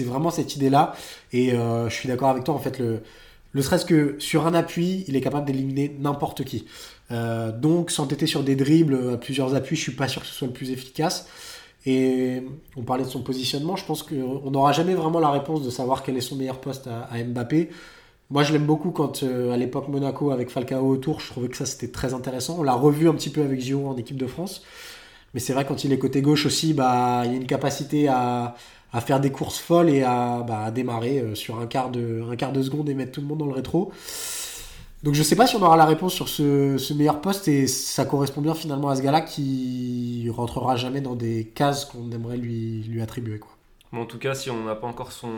vraiment cette idée-là. Et je suis d'accord avec toi, en fait, le, le serait-ce que sur un appui, il est capable d'éliminer n'importe qui. Euh, donc, s'entêter sur des dribbles à plusieurs appuis, je suis pas sûr que ce soit le plus efficace. Et on parlait de son positionnement, je pense qu'on n'aura jamais vraiment la réponse de savoir quel est son meilleur poste à, Mbappé. Moi, je l'aime beaucoup quand, euh, à l'époque Monaco, avec Falcao autour, je trouvais que ça c'était très intéressant. On l'a revu un petit peu avec Giroud en équipe de France. Mais c'est vrai, quand il est côté gauche aussi, bah, il a une capacité à, à faire des courses folles et à, bah, à démarrer euh, sur un quart, de, un quart de seconde et mettre tout le monde dans le rétro. Donc je sais pas si on aura la réponse sur ce, ce meilleur poste et ça correspond bien finalement à ce gars-là qui rentrera jamais dans des cases qu'on aimerait lui, lui attribuer. Quoi. Mais en tout cas, si on n'a pas encore son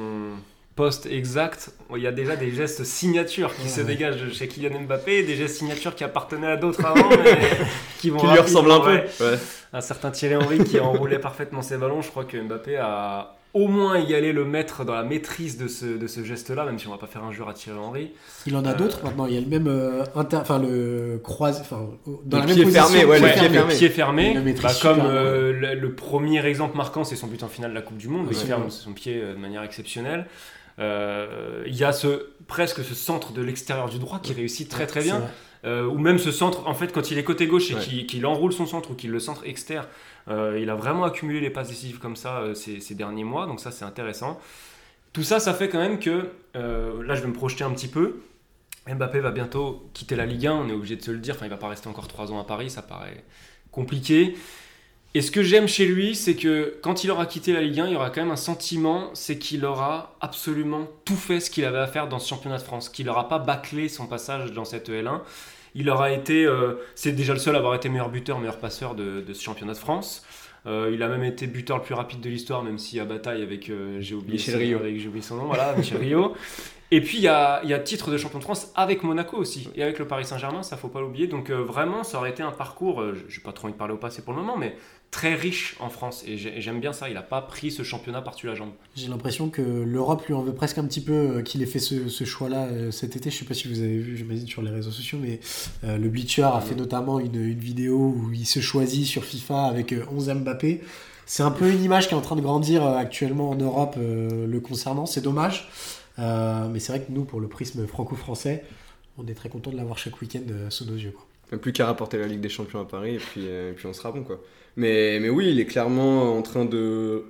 poste exact, il y a déjà des gestes signatures qui Ouais, se ouais. dégagent chez Kylian Mbappé, des gestes signatures qui appartenaient à d'autres avant, mais (laughs) qui vont Qui lui ressemble un peu. ouais. Un certain Thierry Henry qui enroulait (laughs) parfaitement ses ballons, je crois que Mbappé a au moins égalé le maître dans la maîtrise de ce, de ce geste-là, même si on va pas faire un jour à Thierry Henry. Il en a Euh, d'autres maintenant, il y a le même euh, inter... enfin le croisé, enfin dans Le la pied même fermé, position, ouais, le Ouais, pied le fermé. pied fermé, le maîtrise bah, super comme euh, le, le premier exemple marquant, c'est son but en finale de la Coupe du Monde. où Il Ouais. ferme son pied euh, de manière exceptionnelle. Euh, Il y a ce, presque ce centre de l'extérieur du droit qui réussit très très bien. Euh, ou même ce centre, en fait, quand il est côté gauche et Ouais. qu'il qu'il enroule son centre ou qu'il le centre externe, euh, il a vraiment accumulé les passes décisives comme ça euh, ces, derniers mois, donc ça c'est intéressant. Tout ça, ça fait quand même que, euh, là je vais me projeter un petit peu, Mbappé va bientôt quitter la Ligue 1, on est obligé de se le dire, enfin il va pas rester encore 3 ans à Paris, ça paraît compliqué. Et ce que j'aime chez lui, c'est que quand il aura quitté la Ligue 1, il y aura quand même un sentiment, c'est qu'il aura absolument tout fait ce qu'il avait à faire dans ce championnat de France, qu'il n'aura pas bâclé son passage dans cette L1. Il aura été, euh, c'est déjà le seul à avoir été meilleur buteur, meilleur passeur de, de ce championnat de France. Euh, il a même été buteur le plus rapide de l'histoire, même si à bataille avec, euh, j'ai oublié, oublié son nom, voilà, Michel Rio. (laughs) Et puis il y a, titre de champion de France avec Monaco aussi, et avec le Paris Saint-Germain, ça faut pas l'oublier. Donc euh, vraiment, ça aurait été un parcours, euh, j'ai pas trop envie de parler au passé pour le moment, mais très riche en France. Et j'ai- et j'aime bien ça, il a pas pris ce championnat par-dessus la jambe. J'ai l'impression que l'Europe lui en veut presque un petit peu euh, qu'il ait fait ce, choix-là euh, cet été. Je sais pas si vous avez vu, j'imagine, sur les réseaux sociaux, mais le Bleacher a fait notamment une, vidéo où il se choisit sur FIFA avec euh, 11 Mbappé. C'est un peu une image qui est en train de grandir actuellement en Europe le concernant. C'est dommage. Euh, mais c'est vrai que nous, pour le prisme franco-français, on est très content de l'avoir chaque week-end euh, sous nos yeux. quoi. Plus qu'à rapporter la Ligue des Champions à Paris et puis, euh, et puis on sera bon. Mais, mais oui, il est clairement en train de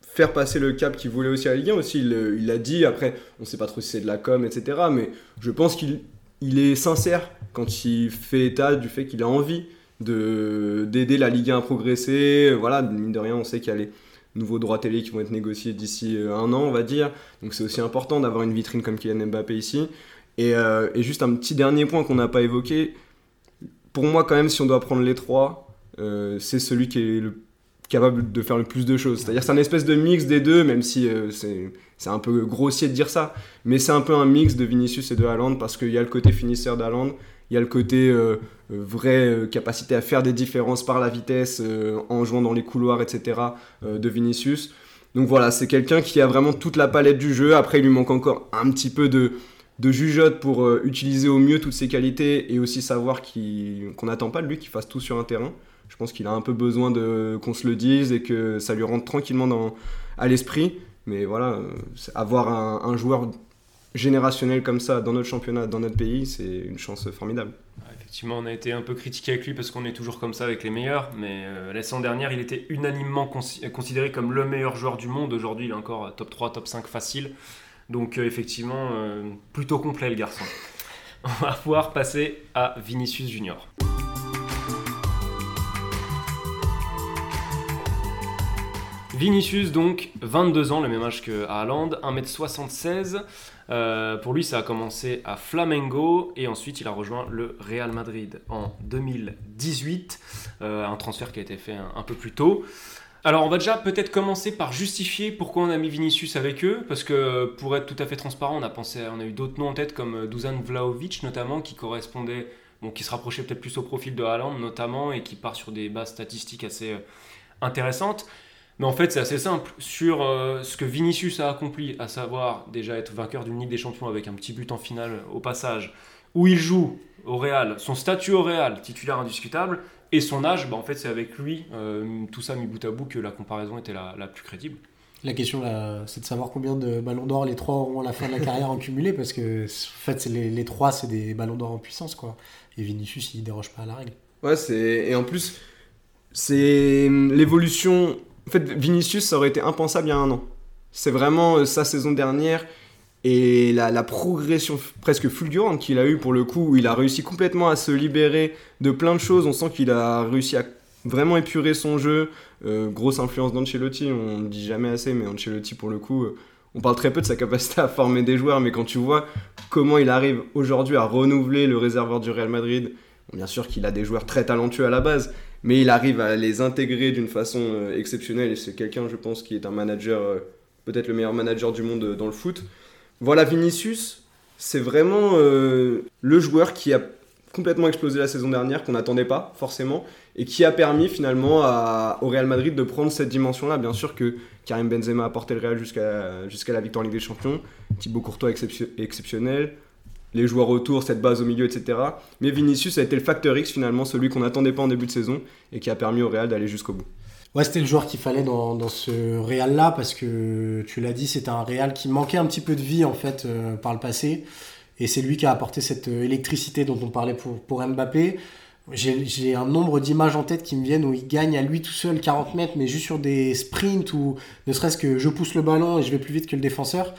faire passer le cap qu'il voulait aussi à Ligue 1 aussi. Il l'a dit, après on sait pas trop si c'est de la com, etc. Mais je pense qu'il il est sincère quand il fait état du fait qu'il a envie de d'aider la Ligue 1 à progresser. Voilà, mine de rien, on sait qu'il y a les nouveaux droits télé qui vont être négociés d'ici euh, un an, on va dire. Donc c'est aussi important d'avoir une vitrine comme Kylian Mbappé ici. Et, euh, et juste un petit dernier point qu'on n'a pas évoqué, pour moi, quand même, si on doit prendre les trois, euh, c'est celui qui est le- capable de faire le plus de choses. C'est-à-dire, c'est un espèce de mix des deux, même si c'est c'est un peu grossier de dire ça, mais c'est un peu un mix de Vinicius et de Haaland parce qu'il y a le côté finisseur d'Haaland, il y a le côté euh, euh, vraie euh, capacité à faire des différences par la vitesse en jouant dans les couloirs, etc. de Vinicius. Donc voilà, c'est quelqu'un qui a vraiment toute la palette du jeu. Après, il lui manque encore un petit peu de, de jugeote pour utiliser au mieux toutes ses qualités et aussi savoir qu'on n'attend pas de lui qu'il fasse tout sur un terrain. Je pense qu'il a un peu besoin de qu'on se le dise et que ça lui rentre tranquillement à l'esprit. Mais voilà, avoir un joueur générationnel comme ça dans notre championnat, dans notre pays, c'est une chance formidable. Effectivement, on a été un peu critiqué avec lui parce qu'on est toujours comme ça avec les meilleurs, mais euh, la saison dernière, il était unanimement consi- considéré comme le meilleur joueur du monde. Aujourd'hui, il est encore euh, top 3, top 5 facile. Donc, euh, effectivement, plutôt complet le garçon. (laughs) On va pouvoir passer à Vinicius Junior. Vinicius, donc, 22 ans, le même âge que Haaland, 1m76. Euh, pour lui, ça a commencé à Flamengo et ensuite il a rejoint le Real Madrid en 2018, euh, un transfert qui a été fait un, peu plus tôt. Alors on va déjà peut-être commencer par justifier pourquoi on a mis Vinicius avec eux, parce que pour être tout à fait transparent, on a pensé, on a eu d'autres noms en tête comme Dusan Vlahovic notamment, qui correspondait, qui se rapprochait peut-être plus au profil de Haaland notamment et qui part sur des bases statistiques assez euh, intéressantes. Mais en fait, c'est assez simple. Sur euh, ce que Vinicius a accompli, à savoir déjà être vainqueur d'une Ligue des Champions avec un petit but en finale au passage, où il joue au Real, son statut au Real, titulaire indiscutable, et son âge, bah, en fait, c'est avec lui, euh, tout ça mis bout à bout, que la comparaison était la, la plus crédible. La question, là, c'est de savoir combien de ballons d'or les trois auront à la fin de la carrière en cumulé, parce que en fait, c'est les, les trois, c'est des ballons d'or en puissance, quoi. Et Vinicius, il déroge pas à la règle. Ouais, c'est et en plus c'est l'évolution. En fait, Vinicius, ça aurait été impensable il y a un an. C'est vraiment euh, sa saison dernière et la, la progression presque fulgurante qu'il a eue pour le coup, où il a réussi complètement à se libérer de plein de choses. On sent qu'il a réussi à vraiment épurer son jeu. Euh, grosse influence d'Ancelotti, on ne dit jamais assez, mais Ancelotti pour le coup, euh, on parle très peu de sa capacité (laughs) à former des joueurs, mais quand tu vois comment il arrive aujourd'hui à renouveler le réservoir du Real Madrid, bien sûr qu'il a des joueurs très talentueux à la base, mais il arrive à les intégrer d'une façon euh, exceptionnelle et c'est quelqu'un, je pense, qui est un manager, euh, peut-être le meilleur manager du monde euh, dans le foot. Voilà, Vinicius, c'est vraiment le joueur qui a complètement explosé la saison dernière, qu'on n'attendait pas forcément, et qui a permis finalement à- au Real Madrid de prendre cette dimension-là. Bien sûr que Karim Benzema a porté le Real jusqu'à la victoire en Ligue des Champions, Thibaut Courtois exception- exceptionnel, les joueurs autour, cette base au milieu, etc. Mais Vinicius a été le facteur X finalement, celui qu'on n'attendait pas en début de saison, et qui a permis au Real d'aller jusqu'au bout. Ouais, c'était le joueur qu'il fallait dans, ce Real-là, parce que tu l'as dit, c'était un Real qui manquait un petit peu de vie, en fait, euh, par le passé. Et c'est lui qui a apporté cette électricité dont on parlait pour, pour Mbappé. J'ai un nombre d'images en tête qui me viennent où il gagne à lui tout seul 40 mètres, mais juste sur des sprints ou ne serait-ce que je pousse le ballon et je vais plus vite que le défenseur.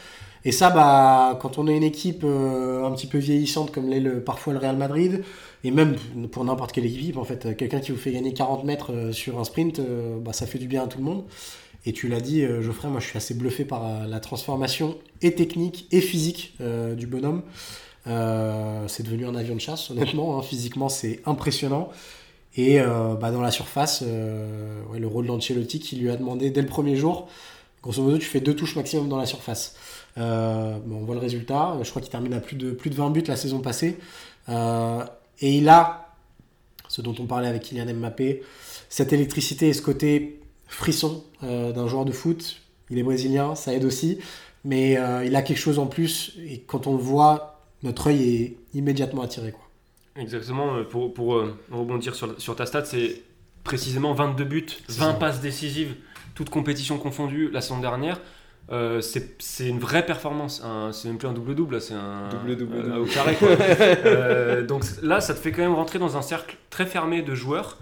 Et ça, bah, quand on est une équipe euh, un petit peu vieillissante comme l'est le- parfois le Real Madrid, et même pour n'importe quelle équipe, en fait, quelqu'un qui vous fait gagner 40 mètres euh, sur un sprint, euh, bah, ça fait du bien à tout le monde. Et tu l'as dit, Geoffrey, moi je suis assez bluffé par la transformation et technique et physique du bonhomme. C'est devenu un avion de chasse, honnêtement. hein. Physiquement, c'est impressionnant. Et bah, dans la surface, le rôle d'Ancelotti qui lui a demandé dès le premier jour, grosso modo, tu fais deux touches maximum dans la surface. Euh, bon, on voit le résultat. Je crois qu'il termine à plus de, plus de 20 buts la saison passée. Euh, et il a, ce dont on parlait avec Kylian Mbappé, cette électricité et ce côté frisson euh, d'un joueur de foot. Il est brésilien, ça aide aussi. Mais il a quelque chose en plus. Et quand on le voit, notre œil est immédiatement attiré. Quoi. Exactement. Pour, pour rebondir sur, sur ta stat, c'est précisément 22 buts, 20 passes décisives, toutes compétitions confondues la saison dernière. Euh, c'est une vraie performance. C'est même plus un double-double, c'est un. Double-double. Euh, au carré, (laughs) euh, donc là, ça te fait quand même rentrer dans un cercle très fermé de joueurs.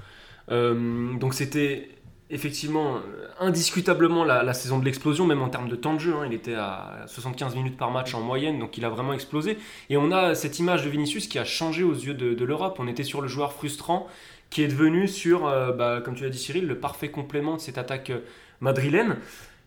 donc c'était effectivement indiscutablement la, saison de l'explosion, même en termes de temps de jeu. Hein. il était à 75 minutes par match en moyenne, donc il a vraiment explosé. Et on a cette image de Vinicius qui a changé aux yeux de, l'Europe. On était sur le joueur frustrant qui est devenu sur, bah, comme tu l'as dit Cyril, le parfait complément de cette attaque madrilène.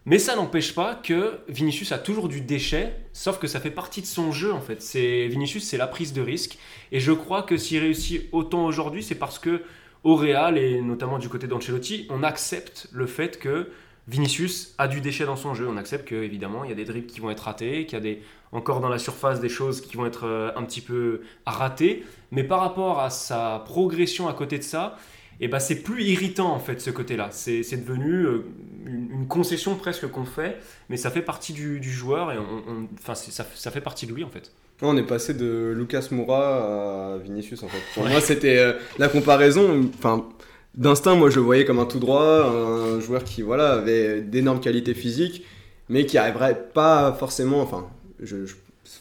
Mais ça n'empêche pas que Vinicius a toujours du déchet, sauf que ça fait partie de son jeu en fait. C'est Vinicius, c'est la prise de risque. Et je crois que s'il réussit autant aujourd'hui, c'est parce que au Real et notamment du côté d'Ancelotti, on accepte le fait que Vinicius a du déchet dans son jeu. On accepte que évidemment il y a des dribbles qui vont être ratés, qu'il y a des encore dans la surface des choses qui vont être euh, un petit peu ratées. Mais par rapport à sa progression à côté de ça, et bah c'est plus irritant en fait ce côté-là. C'est devenu euh, une, concession presque qu'on fait, mais ça fait partie du, joueur et on, enfin ça, ça, fait partie de lui en fait. On est passé de Lucas Moura à Vinicius en fait. Pour moi c'était euh, la comparaison. Enfin d'instinct moi je le voyais comme un tout droit, un joueur qui voilà avait d'énormes qualités physiques, mais qui arriverait pas forcément. Enfin je,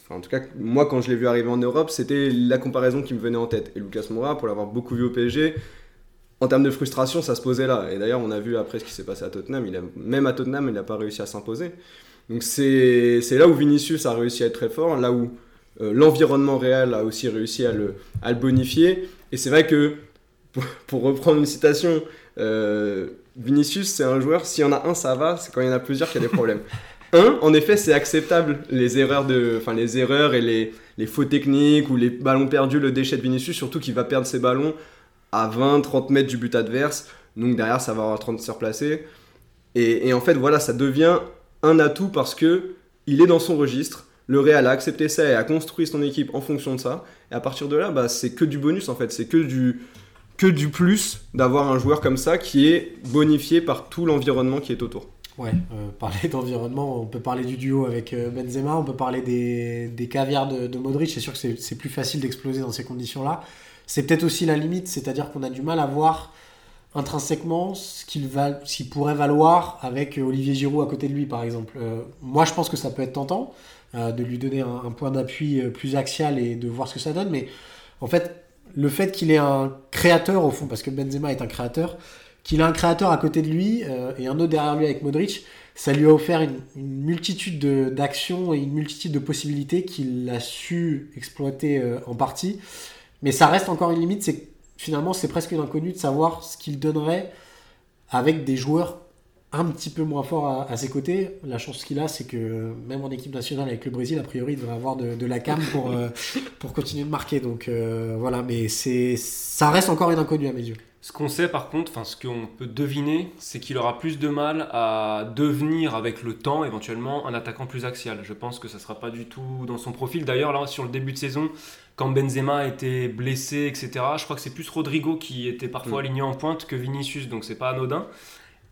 en tout cas, moi, quand je l'ai vu arriver en Europe, c'était la comparaison qui me venait en tête. Et Lucas Moura, pour l'avoir beaucoup vu au PSG, en termes de frustration, ça se posait là. Et d'ailleurs, on a vu après ce qui s'est passé à Tottenham. Il a, même à Tottenham, il n'a pas réussi à s'imposer. Donc c'est là où Vinicius a réussi à être très fort, là où euh, l'environnement réel a aussi réussi à le, à le bonifier. Et c'est vrai que, pour, reprendre une citation, euh, Vinicius, c'est un joueur, s'il y en a un, ça va, c'est quand il y en a plusieurs qu'il y a des problèmes. (laughs) un, en effet, c'est acceptable, les erreurs, de, enfin, les erreurs et les, les faux techniques ou les ballons perdus, le déchet de Vinicius, surtout qu'il va perdre ses ballons à 20-30 mètres du but adverse. Donc derrière, ça va avoir 30 se replacer. Et, en fait, voilà, ça devient un atout parce que il est dans son registre. Le Real a accepté ça et a construit son équipe en fonction de ça. Et à partir de là, bah, c'est que du bonus en fait. C'est que du, que du plus d'avoir un joueur comme ça qui est bonifié par tout l'environnement qui est autour. Ouais, euh, parler (laughs) d'environnement, on peut parler du duo avec euh, Benzema, on peut parler des, des caviars de, de Modric. C'est sûr que c'est plus facile d'exploser dans ces conditions-là c'est peut-être aussi la limite, c'est-à-dire qu'on a du mal à voir intrinsèquement ce qu'il pourrait valoir avec euh, Olivier Giroud à côté de lui, par exemple. Euh, moi, je pense que ça peut être tentant euh, de lui donner un, point d'appui plus axial et de voir ce que ça donne, mais en fait, le fait qu'il ait un créateur au fond, parce que Benzema est un créateur, qu'il ait un créateur à côté de lui et un autre derrière lui avec Modric, ça lui a offert une multitude d'actions et une multitude de possibilités qu'il a su exploiter en partie. Mais ça reste encore une limite, c'est finalement c'est presque une inconnue de savoir ce qu'il donnerait avec des joueurs un petit peu moins forts à, ses côtés. La chance qu'il a, c'est que même en équipe nationale avec le Brésil, a priori, il devrait avoir de, la cam pour, euh, pour continuer de marquer. Donc euh, voilà, mais ça reste encore une inconnue à mes yeux. Ce qu'on sait par contre, enfin ce qu'on peut deviner, c'est qu'il aura plus de mal à devenir avec le temps éventuellement un attaquant plus axial. Je pense que ça ne sera pas du tout dans son profil. D'ailleurs là sur le début de saison, quand Benzema était blessé, etc., je crois que c'est plus Rodrigo qui était parfois mm. aligné en pointe que Vinicius, donc c'est pas anodin.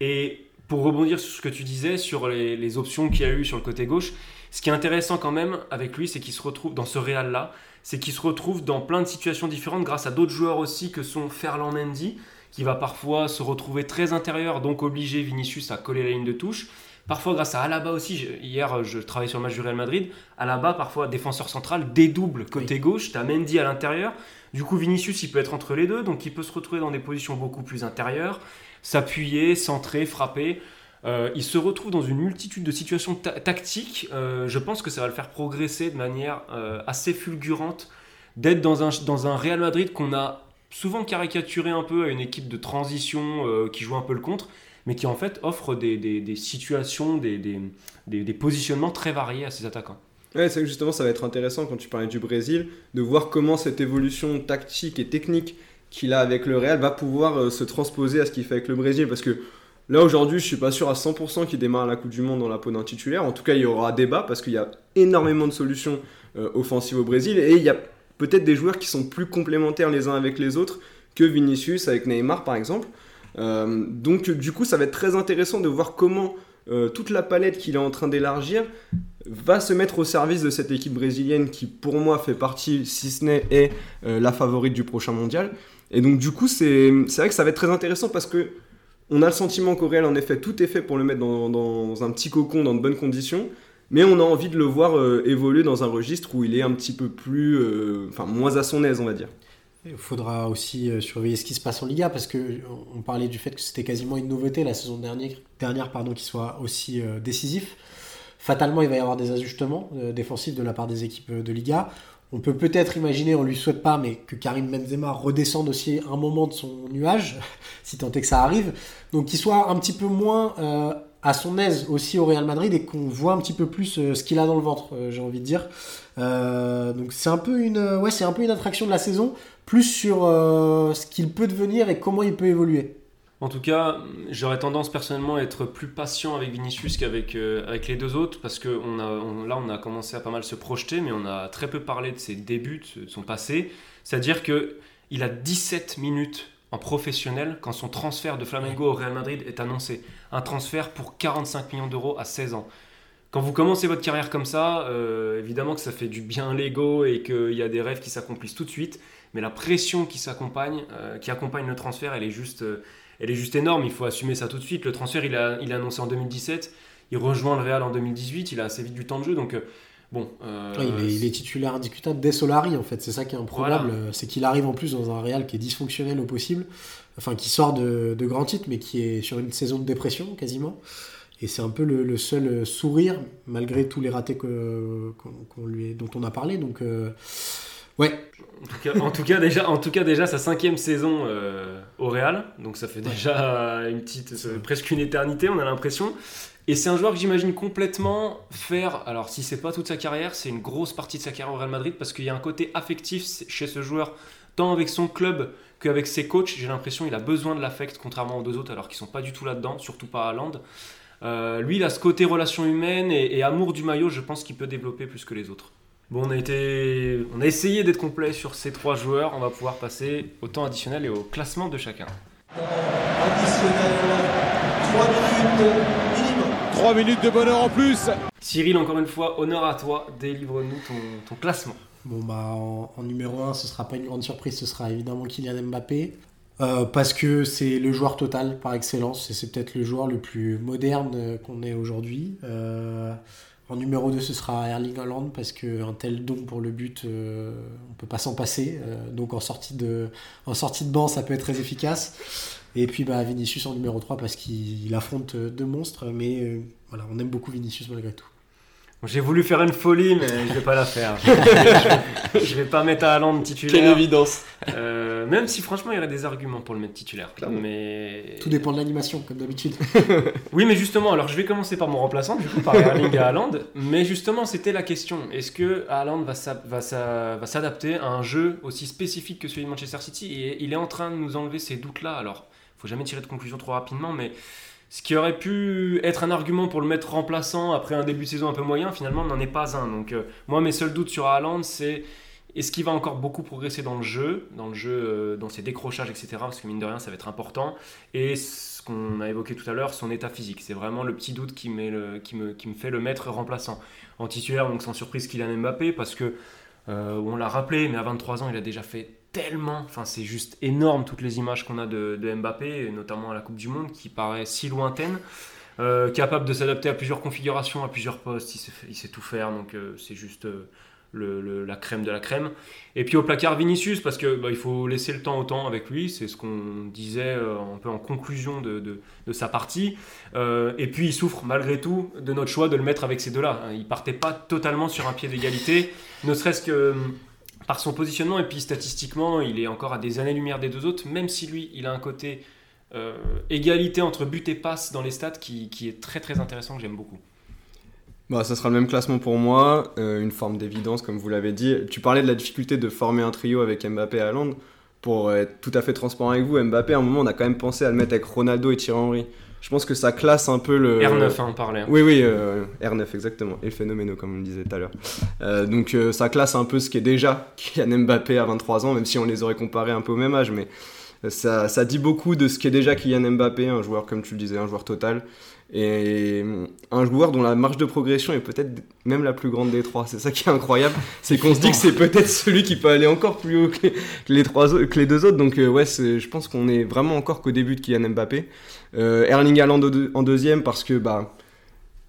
Et pour rebondir sur ce que tu disais, sur les, les options qu'il y a eu sur le côté gauche, ce qui est intéressant quand même avec lui, c'est qu'il se retrouve dans ce Real-là, c'est qu'il se retrouve dans plein de situations différentes grâce à d'autres joueurs aussi que sont Ferland Mendy, qui va parfois se retrouver très intérieur, donc obliger Vinicius à coller la ligne de touche. Parfois grâce à Alaba aussi, hier je travaillais sur le match du Real Madrid, Alaba parfois défenseur central, dédouble côté gauche, tu as Mendy à l'intérieur, du coup Vinicius il peut être entre les deux, donc il peut se retrouver dans des positions beaucoup plus intérieures, s'appuyer, centrer, frapper. Euh, il se retrouve dans une multitude de situations tactiques. Euh, je pense que ça va le faire progresser de manière euh, assez fulgurante d'être dans un, dans un Real Madrid qu'on a souvent caricaturé un peu à une équipe de transition qui joue un peu le contre, mais qui en fait offre des, des, des situations, des, des, positionnements très variés à ses attaquants. Ouais, c'est justement ça va être intéressant quand tu parlais du Brésil, de voir comment cette évolution tactique et technique qu'il a avec le Real va pouvoir se transposer à ce qu'il fait avec le Brésil, parce que Là aujourd'hui, je suis pas sûr à 100% qu'il démarre la Coupe du Monde dans la peau d'un titulaire. En tout cas, il y aura débat parce qu'il y a énormément de solutions euh, offensives au Brésil et il y a peut-être des joueurs qui sont plus complémentaires les uns avec les autres que Vinicius avec Neymar par exemple. Euh, donc du coup, ça va être très intéressant de voir comment euh, toute la palette qu'il est en train d'élargir va se mettre au service de cette équipe brésilienne qui pour moi fait partie, si ce n'est est la favorite du prochain mondial. Et donc du coup, c'est vrai que ça va être très intéressant parce que on a le sentiment qu'au Real, en effet, tout est fait pour le mettre dans, un petit cocon, dans de bonnes conditions. Mais on a envie de le voir euh, évoluer dans un registre où il est un petit peu plus. Euh, enfin, moins à son aise, on va dire. Il faudra aussi euh, surveiller ce qui se passe en Liga parce que on parlait du fait que c'était quasiment une nouveauté la saison dernière, dernière pardon, qu'il soit aussi décisif. Fatalement, il va y avoir des ajustements défensifs de la part des équipes de Liga. On peut peut-être imaginer, on lui souhaite pas, mais que Karim Benzema redescende aussi un moment de son nuage, (laughs) si tant est que ça arrive. Donc qu'il soit un petit peu moins euh, à son aise aussi au Real Madrid et qu'on voit un petit peu plus euh, ce qu'il a dans le ventre, euh, j'ai envie de dire. donc c'est un peu une, ouais, c'est un peu une attraction de la saison, plus sur ce qu'il peut devenir et comment il peut évoluer. En tout cas, j'aurais tendance personnellement à être plus patient avec Vinicius qu'avec euh, avec les deux autres, parce que on a, là, on a commencé à pas mal se projeter, mais on a très peu parlé de ses débuts, de son passé. C'est-à-dire qu'il a 17 minutes en professionnel quand son transfert de Flamengo au Real Madrid est annoncé. Un transfert pour 45 millions d'euros à 16 ans. Quand vous commencez votre carrière comme ça, euh, évidemment que ça fait du bien l'ego et qu'il y a des rêves qui s'accomplissent tout de suite, mais la pression qui s'accompagne, euh, qui accompagne le transfert, elle est juste elle est juste énorme. Il faut assumer ça tout de suite. Le transfert, il a, il a annoncé en 2017. Il rejoint le Real en 2018. Il a assez vite du temps de jeu. Donc, euh, bon. Euh, il, est, titulaire indiscutable dès Solari, en fait. C'est ça qui est improbable. C'est qu'il arrive en plus dans un Real qui est dysfonctionnel au possible. Enfin, qui sort de, de grands titres, mais qui est sur une saison de dépression quasiment. Et c'est un peu le, seul sourire, malgré tous les ratés que, lui, dont on a parlé. Donc. Euh, Ouais. En tout, cas, déjà, en tout cas, déjà, sa cinquième saison euh, au Real. Donc ça fait déjà une petite, presque une éternité, on a l'impression. Et c'est un joueur que j'imagine complètement faire. Alors, si c'est pas toute sa carrière, c'est une grosse partie de sa carrière au Real Madrid parce qu'il y a un côté affectif chez ce joueur, tant avec son club qu'avec ses coachs. J'ai l'impression qu'il a besoin de l'affect, contrairement aux deux autres, alors qu'ils sont pas du tout là-dedans, surtout pas à Land. Euh, lui, il a ce côté relation humaine et amour du maillot, je pense qu'il peut développer plus que les autres. Bon, on a, été... on a essayé d'être complet sur ces trois joueurs. On va pouvoir passer au temps additionnel et au classement de chacun. Additionnel, 3 minutes minimum. 3 minutes de bonheur en plus. Cyril, encore une fois, honneur à toi. Délivre-nous ton, classement. Bon, bah, en, numéro 1, ce sera pas une grande surprise. Ce sera évidemment Kylian Mbappé. Euh, parce que c'est le joueur total par excellence et c'est peut-être le joueur le plus moderne qu'on ait aujourd'hui. Euh, en numéro 2, ce sera Erling Haaland parce qu'un tel don pour le but, euh, on ne peut pas s'en passer. Euh, donc en sortie, de, en banc, ça peut être très efficace. Et puis bah, Vinicius en numéro 3 parce qu'il affronte deux monstres. Mais euh, voilà, on aime beaucoup Vinicius malgré tout. J'ai voulu faire une folie, mais je vais pas la faire. (laughs) je, vais, vais pas mettre Haaland titulaire. Quelle évidence. Euh, même si franchement, il y aurait des arguments pour le mettre titulaire. Mais... Tout dépend de l'animation, comme d'habitude. (laughs) oui, mais justement, alors je vais commencer par mon remplaçant, du coup, par Erling Haaland. Mais justement, c'était la question. Est-ce que Haaland va s'adapter à un jeu aussi spécifique que celui de Manchester City? Et il est en train de nous enlever ces doutes-là. Alors, faut jamais tirer de conclusion trop rapidement, mais ce qui aurait pu être un argument pour le mettre remplaçant après un début de saison un peu moyen, finalement, n'en est pas un. Donc, euh, moi, mes seuls doutes sur Haaland, c'est est-ce qu'il va encore beaucoup progresser dans le jeu, dans le jeu, euh, dans ses décrochages, etc. Parce que mine de rien, ça va être important. Et ce qu'on a évoqué tout à l'heure, son état physique. C'est vraiment le petit doute qui, me fait le mettre remplaçant. En titulaire, donc sans surprise, qu'il a Mbappé, parce que, euh, on l'a rappelé, mais à 23 ans, il a déjà fait tellement, enfin c'est juste énorme toutes les images qu'on a de, Mbappé, notamment à la Coupe du Monde, qui paraît si lointaine. Euh, capable de s'adapter à plusieurs configurations, à plusieurs postes, il sait, tout faire, donc euh, c'est juste euh, la crème de la crème. Et puis au placard Vinicius, parce que bah, il faut laisser le temps au temps avec lui, c'est ce qu'on disait un peu en conclusion de, de, sa partie. et puis il souffre malgré tout de notre choix de le mettre avec ces deux-là. Il partait pas totalement sur un pied d'égalité, ne serait-ce que par son positionnement et puis statistiquement, il est encore à des années-lumière des deux autres, même si lui, il a un côté euh, égalité entre but et passe dans les stats qui, qui est très très intéressant que j'aime beaucoup. Bah, ça sera le même classement pour moi, euh, une forme d'évidence comme vous l'avez dit. Tu parlais de la difficulté de former un trio avec Mbappé et Haaland. Pour être tout à fait transparent avec vous, Mbappé, à un moment, on a quand même pensé à le mettre avec Ronaldo et Thierry Henry. Je pense que ça classe un peu le. R9, hein, on parlait. Oui, oui, euh, R9, exactement. Et phénoménaux, comme on le disait tout à l'heure. Euh, donc, euh, ça classe un peu ce qui est déjà (laughs) Kylian Mbappé à 23 ans, même si on les aurait comparés un peu au même âge. Mais ça, ça dit beaucoup de ce qui est déjà Kylian Mbappé, un joueur, comme tu le disais, un joueur total. Et un joueur dont la marge de progression est peut-être même la plus grande des trois. C'est ça qui est incroyable. C'est qu'on se dit que c'est peut-être celui qui peut aller encore plus haut que les, trois, que les deux autres. Donc, euh, ouais, je pense qu'on est vraiment encore qu'au début de Kylian Mbappé. Euh, Erling Haaland en deuxième parce que, bah,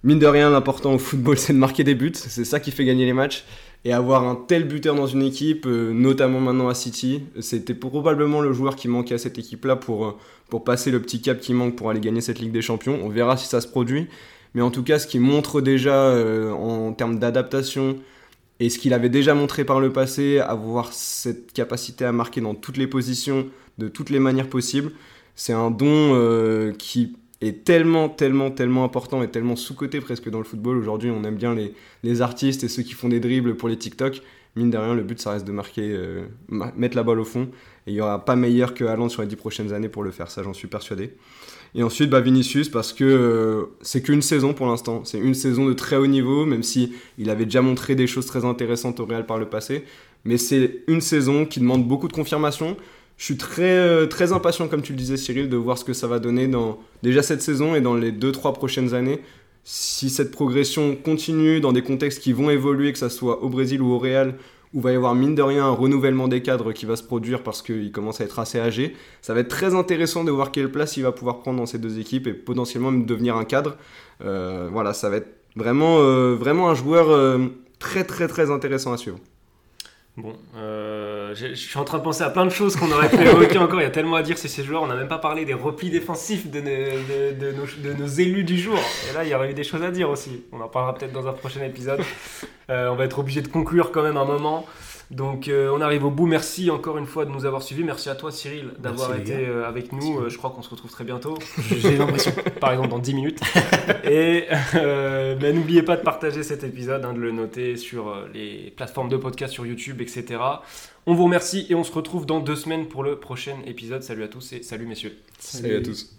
mine de rien, l'important au football, (laughs) c'est de marquer des buts. C'est ça qui fait gagner les matchs. Et avoir un tel buteur dans une équipe, euh, notamment maintenant à City, c'était probablement le joueur qui manquait à cette équipe-là pour, euh, pour passer le petit cap qui manque pour aller gagner cette Ligue des Champions. On verra si ça se produit. Mais en tout cas, ce qui montre déjà euh, en termes d'adaptation et ce qu'il avait déjà montré par le passé, avoir cette capacité à marquer dans toutes les positions, de toutes les manières possibles, c'est un don qui est tellement, tellement, tellement important et tellement sous-coté presque dans le football. Aujourd'hui, on aime bien les, les artistes et ceux qui font des dribbles pour les TikTok. Mine de rien, le but, ça reste de marquer, euh, mettre la balle au fond. Et il n'y aura pas meilleur que Haaland sur les dix prochaines années pour le faire, ça j'en suis persuadé. Et ensuite, bah, Vinicius, parce que euh, c'est qu'une saison pour l'instant. C'est une saison de très haut niveau, même si il avait déjà montré des choses très intéressantes au Real par le passé. Mais c'est une saison qui demande beaucoup de confirmation. Je suis très, euh, très impatient, comme tu le disais Cyril, de voir ce que ça va donner dans déjà cette saison et dans les 2-3 prochaines années. Si cette progression continue dans des contextes qui vont évoluer, que ce soit au Brésil ou au Real, où va y avoir mine de rien un renouvellement des cadres qui va se produire parce qu'il commence à être assez âgé, ça va être très intéressant de voir quelle place il va pouvoir prendre dans ces deux équipes et potentiellement même devenir un cadre. Euh, voilà, ça va être vraiment, euh, vraiment un joueur très très très intéressant à suivre. Bon, euh, je je suis en train de penser à plein de choses qu'on aurait pu (laughs) évoquer encore. Il y a tellement à dire sur ces joueurs. On n'a même pas parlé des replis défensifs de, nos- de- de nos, de nos élus du jour. Et là, il y aurait eu des choses à dire aussi. On en parlera peut-être dans un prochain épisode. Euh, on va être obligé de conclure quand même un moment. Donc, euh, on arrive au bout. Merci encore une fois de nous avoir suivis. Merci à toi, Cyril, d'avoir été euh, avec nous. Euh, je crois qu'on se retrouve très bientôt. (laughs) J'ai l'impression. Par exemple, dans 10 minutes. (laughs) Et mais n'oubliez pas de partager cet épisode, hein, de le noter sur les plateformes de podcast, sur YouTube, etc. On vous remercie et on se retrouve dans deux semaines pour le prochain épisode. Salut à tous et salut messieurs. Salut à tous.